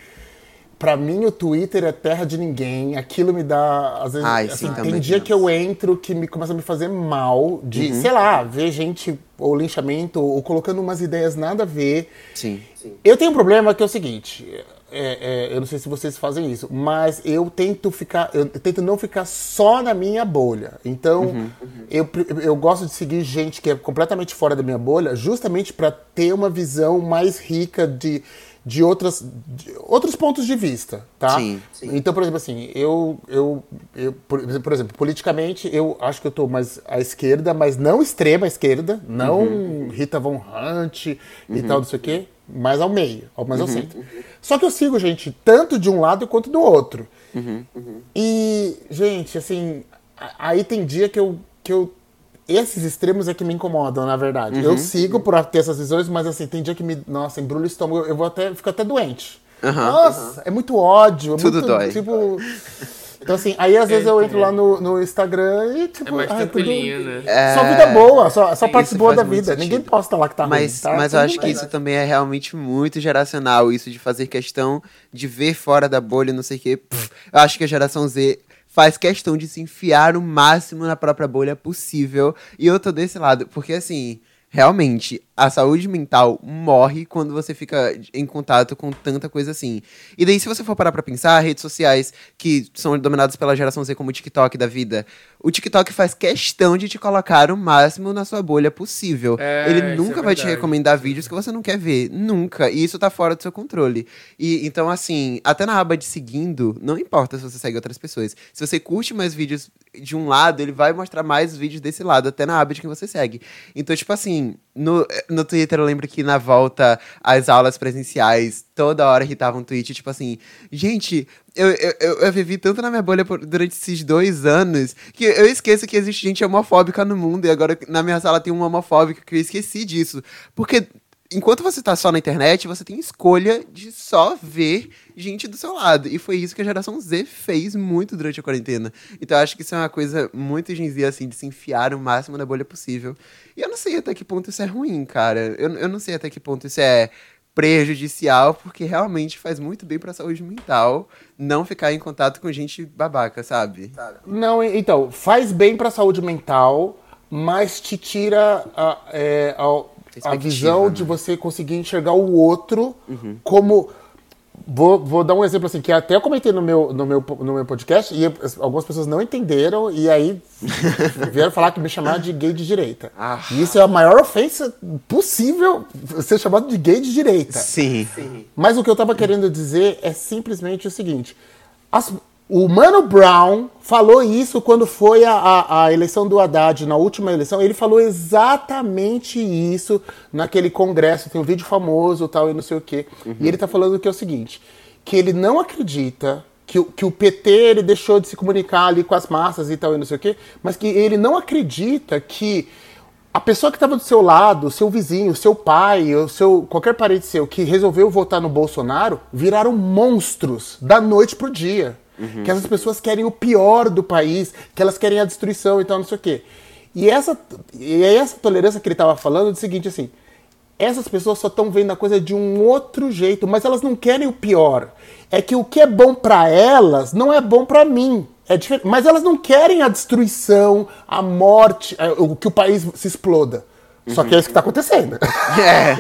Pra mim, o Twitter é terra de ninguém. Aquilo me dá. Às vezes, Ai, assim, sim, tem dia que eu entro que me começa a me fazer mal de, uhum. sei lá, ver gente ou linchamento ou colocando umas ideias nada a ver. Sim. sim. Eu tenho um problema que é o seguinte. É, é, eu não sei se vocês fazem isso, mas eu tento ficar, eu tento não ficar só na minha bolha. Então, uhum, uhum. Eu, eu gosto de seguir gente que é completamente fora da minha bolha, justamente para ter uma visão mais rica de de, outras, de outros pontos de vista, tá? Sim, sim. Então, por exemplo, assim, eu, eu, eu por, por, exemplo, politicamente, eu acho que eu estou mais à esquerda, mas não extrema esquerda, não uhum. Rita Von Hunt e uhum. tal, não sei o quê. Mais ao meio, mais ao centro. Só que eu sigo gente tanto de um lado quanto do outro. E, gente, assim, aí tem dia que eu, que eu. Esses extremos é que me incomodam, na verdade. Eu sigo por ter essas visões, mas assim, tem dia que me. Nossa, embrulha o estômago, eu vou até, fico até doente. Nossa, é muito ódio. É Tudo muito, dói. Tipo. Então, assim, aí às vezes eu entro lá no, no Instagram e, tipo, É mais ai, tudo- né? Só vida boa, só, só parte boa da vida. Ninguém sentido. posta lá que tá Mas, ruim. Tá? mas eu acho que isso também é realmente muito geracional, isso de fazer questão de ver fora da bolha, não sei o quê. Pff, eu acho que a geração Z faz questão de se enfiar o máximo na própria bolha possível. E eu tô desse lado, porque assim, realmente, a saúde mental morre quando você fica em contato com tanta coisa assim. E daí, se você for parar pra pensar, redes sociais que são dominadas pela geração Z como o TikTok da vida, o TikTok faz questão de te colocar o máximo na sua bolha possível. É, Ele isso nunca é vai te recomendar vídeos que você não quer ver. Nunca. E isso tá fora do seu controle. E então, assim, até na aba de seguindo, não importa se você segue outras pessoas. Se você curte mais vídeos de um lado, ele vai mostrar mais vídeos desse lado, até na aba de quem você segue. Então, tipo assim, no, no Twitter eu lembro que na volta às aulas presenciais, toda hora irritava um tweet, tipo assim, gente, eu, eu, eu, vivi tanto na minha bolha por- durante esses dois anos que eu esqueço que existe gente homofóbica no mundo e agora na minha sala tem um homofóbico que eu esqueci disso. Porque enquanto você tá só na internet, você tem escolha de só ver gente do seu lado. E foi isso que a geração Z fez muito durante a quarentena. Então eu acho que isso é uma coisa muito Gen Z, assim, de se enfiar o máximo na bolha possível. E eu não sei até que ponto isso é ruim, cara. Eu, eu não sei até que ponto isso é prejudicial, porque realmente faz muito bem pra saúde mental não ficar em contato com gente babaca, sabe? Não, então, faz bem pra saúde mental, mas te tira a, é, a- a, visão né? de você conseguir enxergar o outro como. Vou, vou dar um exemplo assim, que até eu comentei no meu, no meu, no meu podcast, e as- algumas pessoas não entenderam, e aí vieram falar que me chamaram de gay de direita. Ah. E isso é a maior ofensa possível, ser chamado de gay de direita. Sim. Mas o que eu tava querendo dizer é simplesmente o seguinte: as- o Mano Brown falou isso quando foi a, a- a eleição do Haddad, na última eleição. Ele falou exatamente isso naquele congresso. Tem um vídeo famoso tal, e não sei o quê. E ele tá falando que é o seguinte: que ele não acredita. Que, o- que o PT ele deixou de se comunicar ali com as massas e tal, e não sei o quê, mas que ele não acredita que a pessoa que estava do seu lado, seu vizinho, seu pai, o seu qualquer parente seu que resolveu votar no Bolsonaro, viraram monstros da noite pro dia. Que essas pessoas querem o pior do país, que elas querem a destruição e tal, não sei o quê. E essa e é essa tolerância que ele estava falando é o seguinte assim, essas pessoas só estão vendo a coisa de um outro jeito, mas elas não querem o pior. É que o que é bom pra elas não é bom pra mim. É diferente. Mas elas não querem a destruição, a morte, é, o que o país se exploda. Só que é isso que tá acontecendo. É,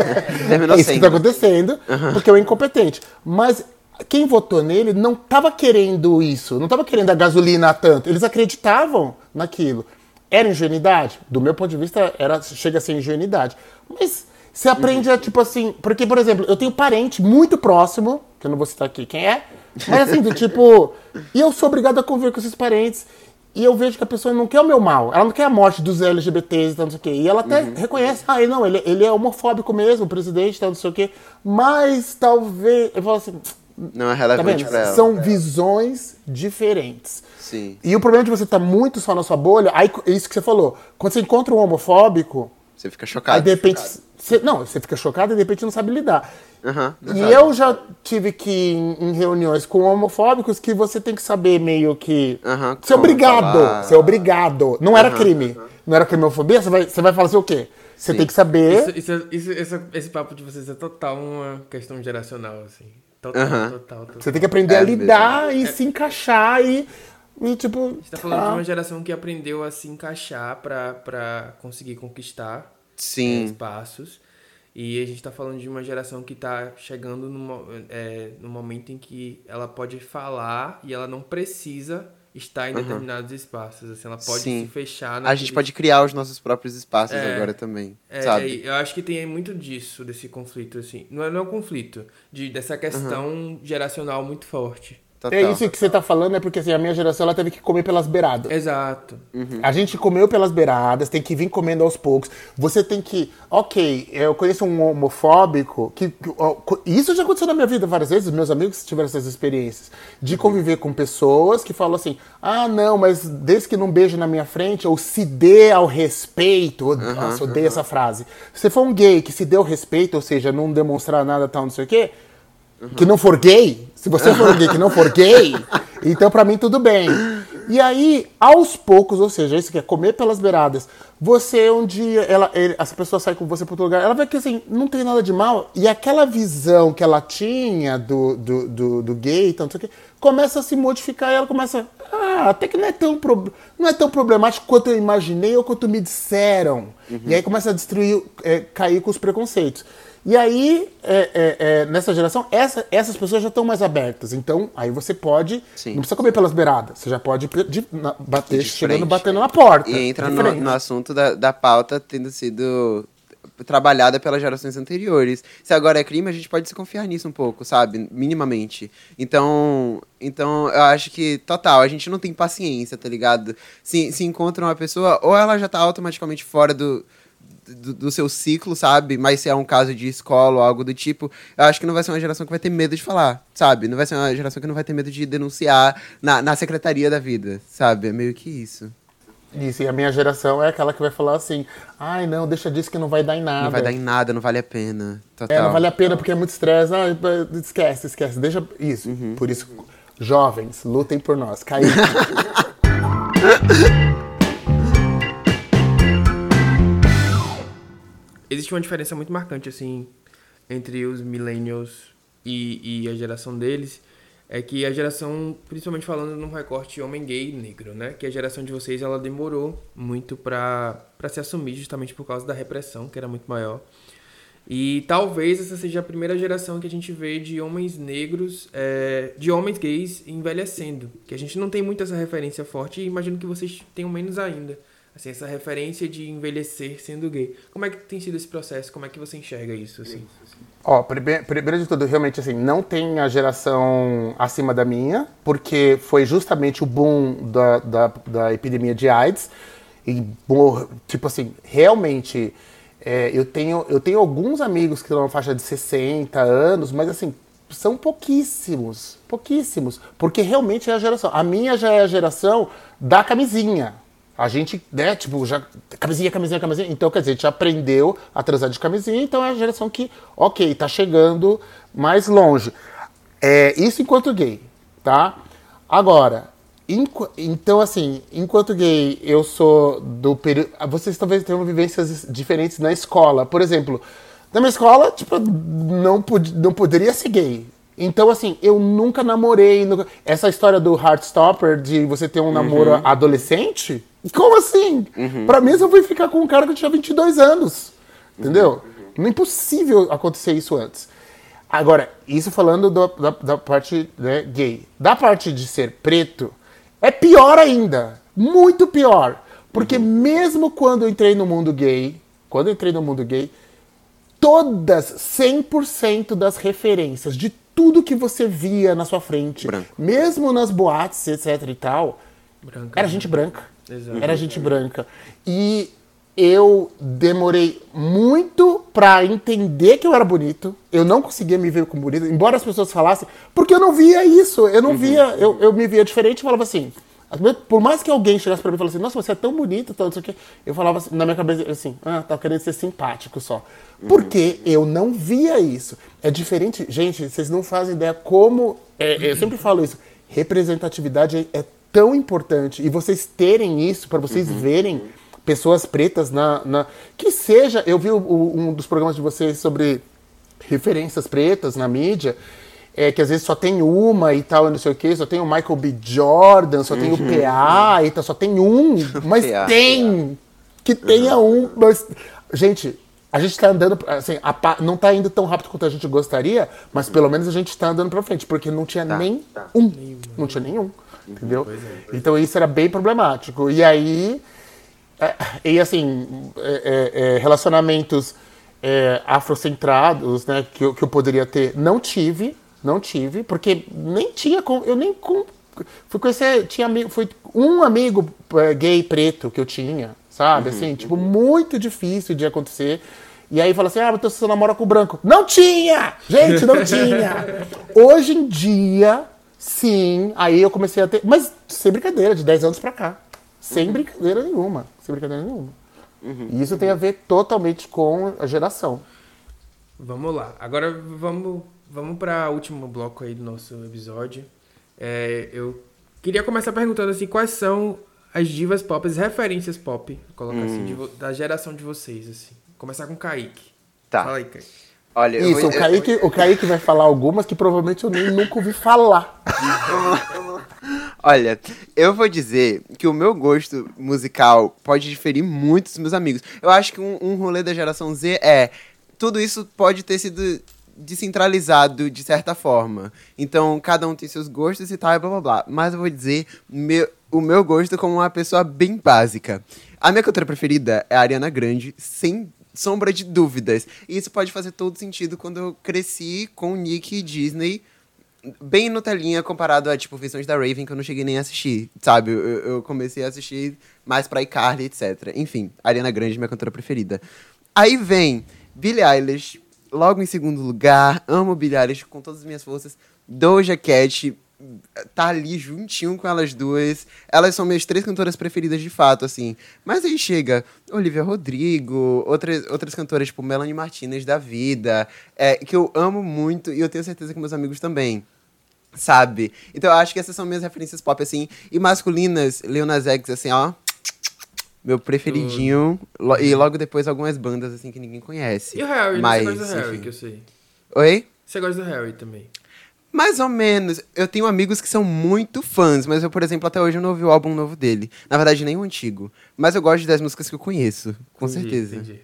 É isso que sendo. tá acontecendo, porque é o incompetente. Mas quem votou nele não tava querendo isso, não tava querendo a gasolina tanto. Eles acreditavam naquilo. Era ingenuidade? Do meu ponto de vista, era, chega a ser ingenuidade. Mas você aprende a, tipo assim. Porque, por exemplo, eu tenho parente muito próximo, que eu não vou citar aqui quem é, mas assim, do tipo. E eu sou obrigado a conviver com esses parentes. E eu vejo que a pessoa não quer o meu mal. Ela não quer a morte dos LGBTs e tal, não sei o quê. E ela até reconhece, ah, não, ele, ele é homofóbico mesmo, o presidente, tal, não sei o quê. Mas talvez. Eu falo assim. Não é Tá relevante vendo? pra ela. São visões diferentes. Sim. E o problema de você estar muito só na sua bolha, aí é isso que você falou. Quando você encontra um homofóbico, Você fica aí chocado. de repente. Você, não, você fica chocado e de repente não sabe lidar. Aham, E eu já tive que ir em, em reuniões com homofóbicos que você tem que saber meio que. Aham, ser obrigado. falar. Ser obrigado. Não era crime. Não era crime homofobia, você vai, você vai falar assim o quê? Você Sim. tem que saber. Isso, isso, isso- esse, esse papo de vocês é total uma questão geracional, assim. Total, Aham. total, total. Você tem que aprender É a lidar e se encaixar e. E tipo. A gente tá falando ah, de uma geração que aprendeu a se encaixar pra, pra conseguir conquistar é, Sim. espaços. E a gente tá falando de uma geração que tá chegando é, no momento em que ela pode falar e ela não precisa estar em determinados espaços. Assim, ela pode Sim. se fechar A gente pode criar os nossos próprios espaços É. agora também, É, sabe? é, eu acho que tem muito disso, desse conflito, assim. Não é, não é um conflito, de, dessa questão geracional muito forte. Total. É isso que você tá falando, é porque assim, a minha geração ela teve que comer pelas beiradas. Exato. A gente comeu pelas beiradas, tem que vir comendo aos poucos. Você tem que. Ok, eu conheço um homofóbico que. Isso já aconteceu na minha vida várias vezes, meus amigos tiveram essas experiências. De conviver com pessoas que falam assim: ah, não, mas desde que não beije na minha frente, ou se dê ao respeito. Oh, Nossa, odeio essa frase. Se for um gay que se dê ao respeito, ou seja, não demonstrar nada, tal, não sei o quê, que não for gay, se você for um gay que não for gay, então pra mim tudo bem. E aí, aos poucos, ou seja, isso que é comer pelas beiradas, você um dia, ela, ele- essa pessoa sai com você para outro lugar, ela vê que assim, não tem nada de mal, e aquela visão que ela tinha do, do, do, do gay, tanto sei o quê, começa a se modificar e ela começa, ah, até que não é tão, pro- não é tão problemático quanto eu imaginei ou quanto me disseram. E aí começa a destruir, é, cair com os preconceitos. E aí, é, é, é, nessa geração, essa- essas pessoas já estão mais abertas. Então, aí você pode. Sim. Não precisa comer pelas beiradas. Você já pode de- na- bater, De chegando frente. batendo na porta. E entra no, no assunto da, da pauta tendo sido trabalhada pelas gerações anteriores. Se agora é crime, a gente pode se confiar nisso um pouco, sabe? Minimamente. Então, então eu acho que, total, a gente não tem paciência, tá ligado? Se, se encontra uma pessoa, ou ela já tá automaticamente fora do, do, do seu ciclo, sabe? Mas se é um caso de escola ou algo do tipo, eu acho que não vai ser uma geração que vai ter medo de falar, sabe? Não vai ser uma geração que não vai ter medo de denunciar na, na secretaria da vida, sabe? É meio que isso. Isso, e a minha geração é aquela que vai falar assim: ai, não, deixa disso que não vai dar em nada. Não vai dar em nada, não vale a pena. Total. É, não vale a pena porque é muito estresse. Ah, esquece, esquece. Deixa. Isso. Uhum. Por isso, jovens, lutem por nós. Kaique. Existe uma diferença muito marcante, assim, entre os millennials e, e a geração deles. É que a geração, principalmente falando num recorte homem gay e negro, né? Que a geração de vocês, ela demorou muito pra, pra se assumir, justamente por causa da repressão, que era muito maior. E talvez essa seja a primeira geração que a gente vê de homens negros, é, de homens gays envelhecendo. Que a gente não tem muito essa referência forte e imagino que vocês tenham menos ainda. Assim, essa referência de envelhecer sendo gay. Como é que tem sido esse processo? Como é que você enxerga isso? Assim? Ó, prime- primeiro de tudo, realmente, assim, não tem a geração acima da minha, porque foi justamente o boom da, da, da epidemia de AIDS. E, tipo assim, realmente, é, eu, tenho, eu tenho alguns amigos que estão na faixa de 60 anos, mas assim, são pouquíssimos, pouquíssimos. Porque realmente é a geração. A minha já é a geração da camisinha. A gente, né, tipo, já. Camisinha, camisinha, camisinha. Então, quer dizer, a gente aprendeu a transar de camisinha, então é a geração que, ok, tá chegando mais longe. É, isso enquanto gay, tá? Agora, então, assim, enquanto gay, eu sou do período. Vocês talvez tenham vivências diferentes na escola. Por exemplo, na minha escola, tipo, não, pod não poderia ser gay. Então, assim, eu nunca namorei. nunca- Essa história do Heartstopper, de você ter um namoro adolescente, como assim? Pra mim, eu fui ficar com um cara que tinha 22 anos. Entendeu? Não é impossível acontecer isso antes. Agora, isso falando do- da, da parte né, gay. Da parte de ser preto, é pior ainda. Muito pior. Porque mesmo quando eu entrei no mundo gay, quando eu entrei no mundo gay, todas, 100% das referências de tudo que você via na sua frente, Branco. mesmo nas boates, etc e tal, Branca. era gente branca. Exato. Era gente branca. E eu demorei muito pra entender que eu era bonito. Eu não conseguia me ver como bonito, embora as pessoas falassem, porque eu não via isso. Eu não via, eu, eu me via diferente e falava assim. Por mais que alguém chegasse pra mim e falasse nossa, você é tão bonito, tal, não sei o quê, eu falava assim, na minha cabeça assim, ah, tá querendo ser simpático só. Porque eu não via isso. É diferente, gente, vocês não fazem ideia como. é, eu sempre falo isso, representatividade é, tão importante. E vocês terem isso, pra vocês verem pessoas pretas na, na- Que seja, eu vi o- um dos programas de vocês sobre referências pretas na mídia, é, que às vezes só tem uma e tal, e não sei o que, só tem o Michael B. Jordan, só tem o PA e tal, só tem um, mas PA. tem! Que tenha um, mas. Gente. A gente tá andando, assim, a pa- não tá indo tão rápido quanto a gente gostaria, mas pelo menos a gente tá andando pra frente, porque não tinha nem um. Não tinha nenhum. Entendeu? Então isso era bem problemático. E aí, é, e assim, é, é, é, relacionamentos é, afrocentrados, né, que eu, que eu poderia ter, não tive, Não tive, porque nem tinha como. Eu nem com, fui conhecer. Tinha amigo, foi um amigo eh, gay preto que eu tinha, sabe? Assim, tipo, muito difícil de acontecer. E aí fala assim: ah, mas você namora com o branco. Não tinha! Gente, não tinha! Hoje em dia, sim, aí eu comecei a ter. Mas sem brincadeira, de 10 anos pra cá. Sem brincadeira nenhuma. Sem brincadeira nenhuma. E isso tem a ver totalmente com a geração. Vamos lá. Agora vamos, vamos para o último bloco aí do nosso episódio. É, eu queria começar perguntando assim, quais são as divas pop, as referências pop, colocar assim, de vo- da geração de vocês, assim. Começar com o Kaique. Tá. Fala aí, Kaique. Olha, eu Isso, vou- o Kaique, o Kaique vai falar algumas que provavelmente eu nem nunca ouvi falar. Olha, eu vou dizer que o meu gosto musical pode diferir muito dos meus amigos. Eu acho que um, um rolê da geração Z é. Tudo isso pode ter sido descentralizado de certa forma. Então, cada um tem seus gostos e tal, e blá blá blá. Mas eu vou dizer meu, o meu gosto como uma pessoa bem básica. A minha cantora preferida é a Ariana Grande, sem sombra de dúvidas. E isso pode fazer todo sentido quando eu cresci com Nick e Disney bem Nutelinha comparado a, tipo, versões da Raven que eu não cheguei nem a assistir, sabe? Eu, eu comecei a assistir mais pra iCarly, etc. Enfim, Ariana Grande, minha cantora preferida. Aí vem Billie Eilish, logo em segundo lugar, amo Eilish com todas as minhas forças. Doja Cat, tá ali juntinho com elas duas. Elas são minhas três cantoras preferidas de fato, assim. Mas aí chega Olivia Rodrigo, outras, outras cantoras, tipo Melanie Martinez da vida, é, que eu amo muito e eu tenho certeza que meus amigos também. Sabe? Então eu acho que essas são minhas referências pop, assim. E masculinas, Lil Nas X, assim, ó. Meu preferidinho. Lo- E logo depois algumas bandas, assim, que ninguém conhece. E o Harry, Mas, você gosta do Harry, enfim. que eu sei. Oi? Você gosta do Harry também. Mais ou menos. Eu tenho amigos que são muito fãs, mas eu, por exemplo, até hoje eu não ouvi o álbum novo dele. Na verdade, nem o antigo. Mas eu gosto das músicas que eu conheço, com Entendi, certeza. entendi.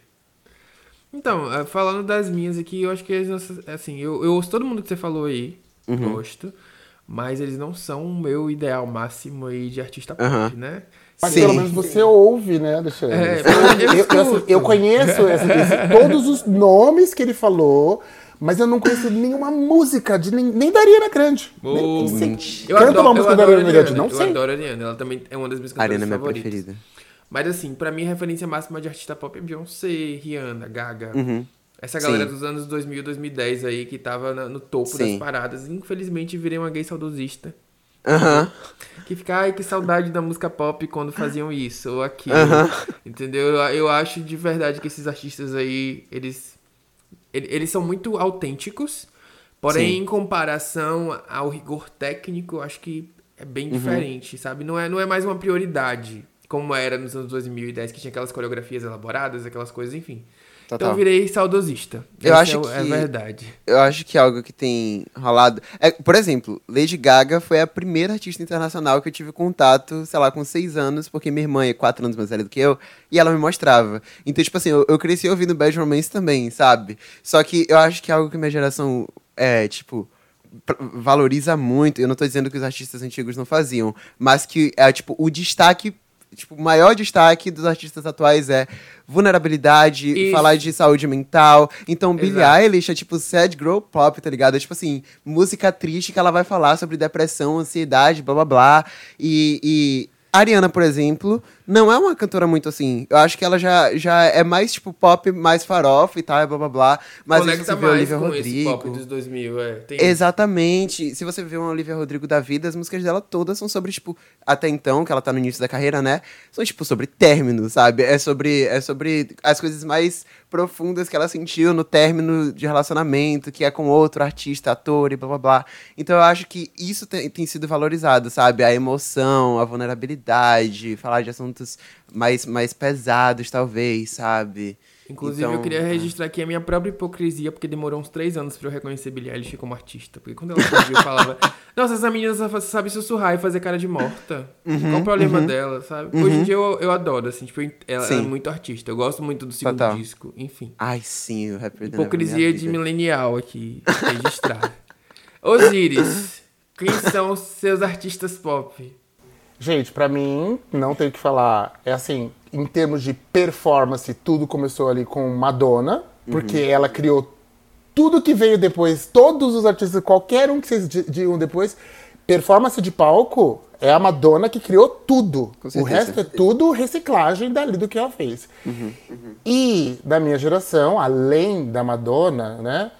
Então, eh, falando das minhas aqui, eu acho que nossas, assim, eu, eu ouço todo mundo que você falou aí, Uhum. gosto, mas eles não são o meu ideal máximo aí de artista pop, Aham. né? Mas Sim. pelo menos você ouve, né, Alexandre? É, eu eu, eu, assim, eu conheço essa- esse- todos os nomes que ele falou, mas eu não conheço nenhuma música de nem, nem da Ariana Grande. Ô, Nem- nem sei. Eu Canta adoro, uma eu música da Ariana Grande, não eu sei. adoro a Ariana, ela também é uma das minhas A cantoras Ariana é minha favoritas. preferida. Mas assim, pra mim a referência máxima de artista pop é Beyoncé, Rihanna, Gaga. Uhum. Essa galera Sim. dos anos 2000, 2010 aí que tava no topo Sim. das paradas. Infelizmente virei uma gay saudosista. Aham. Que fica, ai, que saudade da música pop quando faziam isso ou aquilo. Aham. Entendeu? Eu, eu acho de verdade que esses artistas aí, eles. ele- Eles são muito autênticos. Porém, Sim. em comparação ao rigor técnico, acho que é bem Uhum. diferente, sabe? Não é, não é mais uma prioridade, como era nos anos 2010, que tinha aquelas coreografias elaboradas, aquelas coisas, enfim. Então Total. eu virei saudosista. Eu acho é, é que- verdade. Eu acho que algo que tem rolado. É, por exemplo, Lady Gaga foi a primeira artista internacional que eu tive contato, sei lá, com seis anos, porque minha irmã é quatro anos mais velha do que eu, e ela me mostrava. Então, tipo assim, eu, eu cresci ouvindo Bad Romance também, sabe? Só que eu acho que é algo que minha geração é, tipo. Valoriza muito, eu não tô dizendo que os artistas antigos não faziam, mas que é tipo o destaque, tipo, o maior destaque dos artistas atuais é vulnerabilidade, Isso. falar de saúde mental. Então, Billie Exato. Eilish é tipo sad girl pop, tá ligado? É tipo assim, música triste que ela vai falar sobre depressão, ansiedade, blá blá blá. E, e Ariana, por exemplo, não é uma cantora muito assim. Eu acho que ela já, já é mais tipo pop, mais farofa e tal, blá blá blá. Mas Conecta você vê mais Olivia com esse pop Rodrigo. dos 2000, é. Tem. Exatamente. Se você vê uma Olivia Rodrigo da vida, as músicas dela todas são sobre, tipo, até então, que ela tá no início da carreira, né? São, tipo, sobre término, sabe? É sobre, é sobre as coisas mais profundas que ela sentiu no término de relacionamento, que é com outro artista, ator e blá blá blá. Então eu acho que isso tem, tem sido valorizado, sabe? A emoção, a vulnerabilidade, falar de assuntos mais, mais pesados, talvez, sabe? Inclusive, Então, eu queria é. registrar aqui a minha própria hipocrisia, porque demorou uns três anos pra eu reconhecer Billie Eilish como artista. Porque quando ela surgiu, eu falava, nossa, essa menina sabe sussurrar e fazer cara de morta. Uhum, Qual o problema dela, sabe? Hoje em dia eu, eu adoro, assim, tipo, ela, ela é muito artista. Eu gosto muito do segundo Total. disco, enfim. Ai, sim, o rapper Hipocrisia de milenial aqui, registrar. Osiris, quem são os seus artistas pop? Gente, pra mim, não tenho o que falar. É assim, em termos de performance, tudo começou ali com Madonna, porque ela criou tudo que veio depois, todos os artistas, qualquer um que vocês di- digam depois, performance de palco é a Madonna que criou tudo. O resto é tudo reciclagem dali do que ela fez. E da minha geração, além da Madonna, né,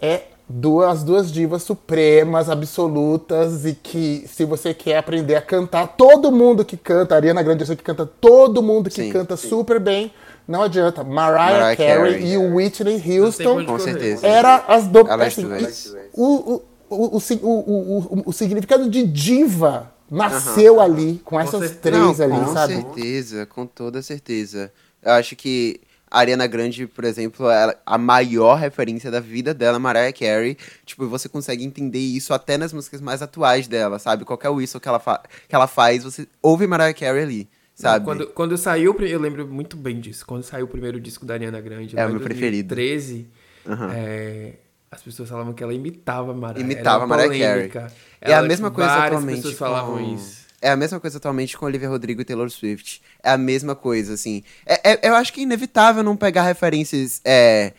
é duas, duas divas supremas, absolutas, e que se você quer aprender a cantar, todo mundo que canta, a Ariana Grande eu que canta, todo mundo que Sim, canta super bem, não adianta. Mariah, Mariah Carey, Carey. e o Whitney Não tem Houston Com correr. certeza. era as do... Assim, duas. o, o, o, o, o, o, o- o significado de diva nasceu ali, com essas três Não, ali, com sabe? certeza, com toda certeza. Eu acho que a Ariana Grande, por exemplo, ela- a maior referência da vida dela Mariah Carey. Tipo, você consegue entender isso até nas músicas mais atuais dela, sabe? Qualquer whistle que ela, fa que ela faz, você ouve Mariah Carey ali, sabe? Quando, quando saiu, eu lembro muito bem disso. Quando saiu o primeiro disco da Ariana Grande, É o meu preferido. 2013, Aham. é, as pessoas falavam que ela imitava Mariah. Imitava Mariah Carey. polêmica. É a Ela, mesma coisa atualmente pessoas com... falavam isso. É a mesma coisa atualmente com Olivia Rodrigo e Taylor Swift. É a mesma coisa, assim. É, é- eu acho que é inevitável não pegar referências é,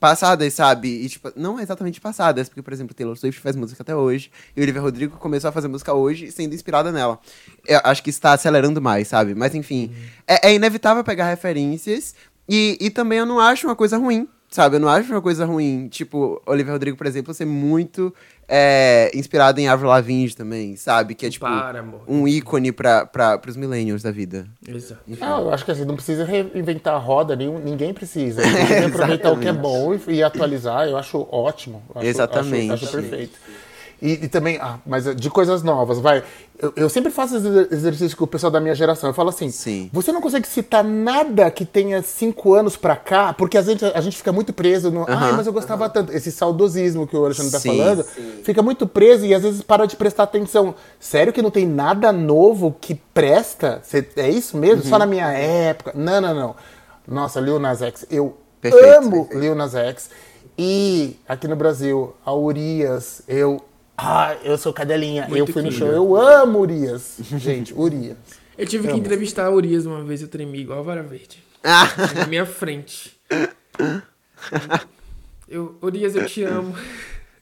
passadas, sabe? E, tipo, não exatamente passadas, porque, por exemplo, Taylor Swift faz música até hoje, e Olivia Rodrigo começou a fazer música hoje sendo inspirada nela. Eu acho que está acelerando mais, sabe? Mas, enfim, é, é inevitável pegar referências, e, e também eu não acho uma coisa ruim, sabe? Eu não acho uma coisa ruim, tipo, Olivia Rodrigo, por exemplo, ser muito é, inspirada em Avril Lavigne também, sabe? Que é, tipo, Para, um ícone para pra, pros millennials da vida. Exato. Não, eu acho que assim, não precisa reinventar a roda, nenhum, ninguém precisa. Tem que aproveitar o que é bom e, e atualizar, eu acho ótimo. Eu acho- Exatamente. Acho, acho perfeito. E, e também, ah, mas de coisas novas, vai. Eu, eu sempre faço esse exer- exercício com o pessoal da minha geração. Eu falo assim: Sim. você não consegue citar nada que tenha cinco anos pra cá, porque a gente, a gente fica muito preso no. Ai, mas eu gostava tanto. Esse saudosismo que o Alexandre tá Sim, falando, fica muito preso e às vezes para de prestar atenção. Sério que não tem nada novo que presta? Cê- é isso mesmo? Uhum. Só na minha época? Não, não, não. Nossa, Lil Nas X, eu Perfeito, amo Lil Nas X. E aqui no Brasil, a Urias, eu. Ah, eu sou cadelinha. Muito eu fui no show, eu amo Urias. Gente, Urias. Eu tive que entrevistar a Urias uma vez, eu tremi igual a vara verde. Ah, Na minha frente. Eu, Urias, eu te amo.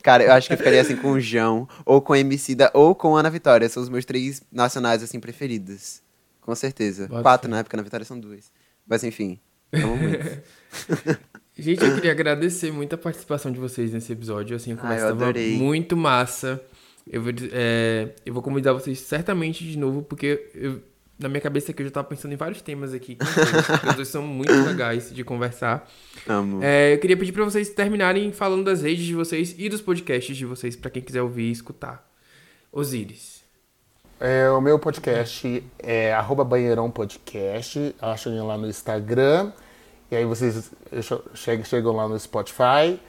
cara, eu acho que eu ficaria assim com o João, ou com a Emicida, ou com a Ana Vitória. São os meus três nacionais, assim, preferidos. Com certeza. Bota Quatro, fé. né? Porque a Ana Vitória são duas. Mas enfim, amo muito. Gente, eu queria agradecer muito a participação de vocês nesse episódio. Assim, a Ah, conversa eu tava adorei. muito massa. Eu vou, é, eu vou convidar vocês certamente de novo, porque eu- na minha cabeça aqui eu já tava pensando em vários temas aqui. porque Os dois são muito legais de conversar. Amo. É, eu queria pedir pra vocês terminarem falando das redes de vocês e dos podcasts de vocês, pra quem quiser ouvir e escutar. Osíris. É, o meu podcast é arroba banheirão podcast. Achem lá no Instagram. E aí vocês chegam, lá no Spotify.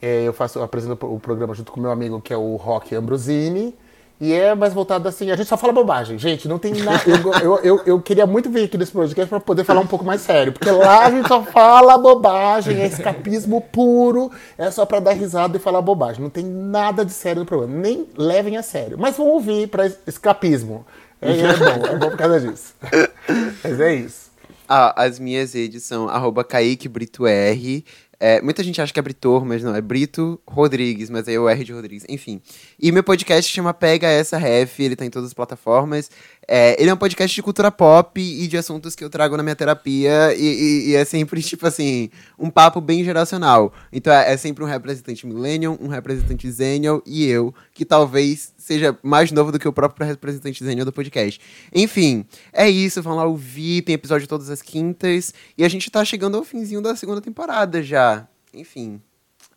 Eu faço, eu apresento o programa junto com meu amigo que é o Rock Ambrosini. E é mais voltado assim, a gente só fala bobagem, gente, não tem nada. Eu, eu, eu, eu queria muito vir aqui nesse podcast para poder falar um pouco mais sério, porque lá a gente só fala bobagem, é escapismo puro, é só para dar risada e falar bobagem. Não tem nada de sério no programa, nem levem a sério. Mas vão ouvir para escapismo. É, é bom, é bom por causa disso. Mas é isso. Ah, as minhas redes são arroba Kaique Brito R. É, muita gente acha que é Britor, mas não, é Brito Rodrigues, mas aí é o R de Rodrigues, enfim. E meu podcast chama Pega Essa Ref, ele tá em todas as plataformas. É, ele é um podcast de cultura pop e de assuntos que eu trago na minha terapia e, e- e é sempre, tipo assim, um papo bem geracional. Então é, é sempre um representante millennial, um representante zennial e eu, que talvez seja mais novo do que o próprio representante zennial do podcast. Enfim, é isso, vão lá ouvir, tem episódio todas as quintas e a gente tá chegando ao finzinho da segunda temporada já. Enfim,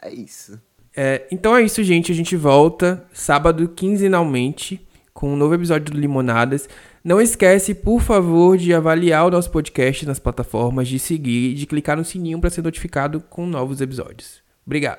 é isso. É, então é isso, gente. A gente volta sábado quinzenalmente com um novo episódio do Limonadas. Não esquece, por favor, de avaliar o nosso podcast nas plataformas, de seguir e de clicar no sininho para ser notificado com novos episódios. Obrigado.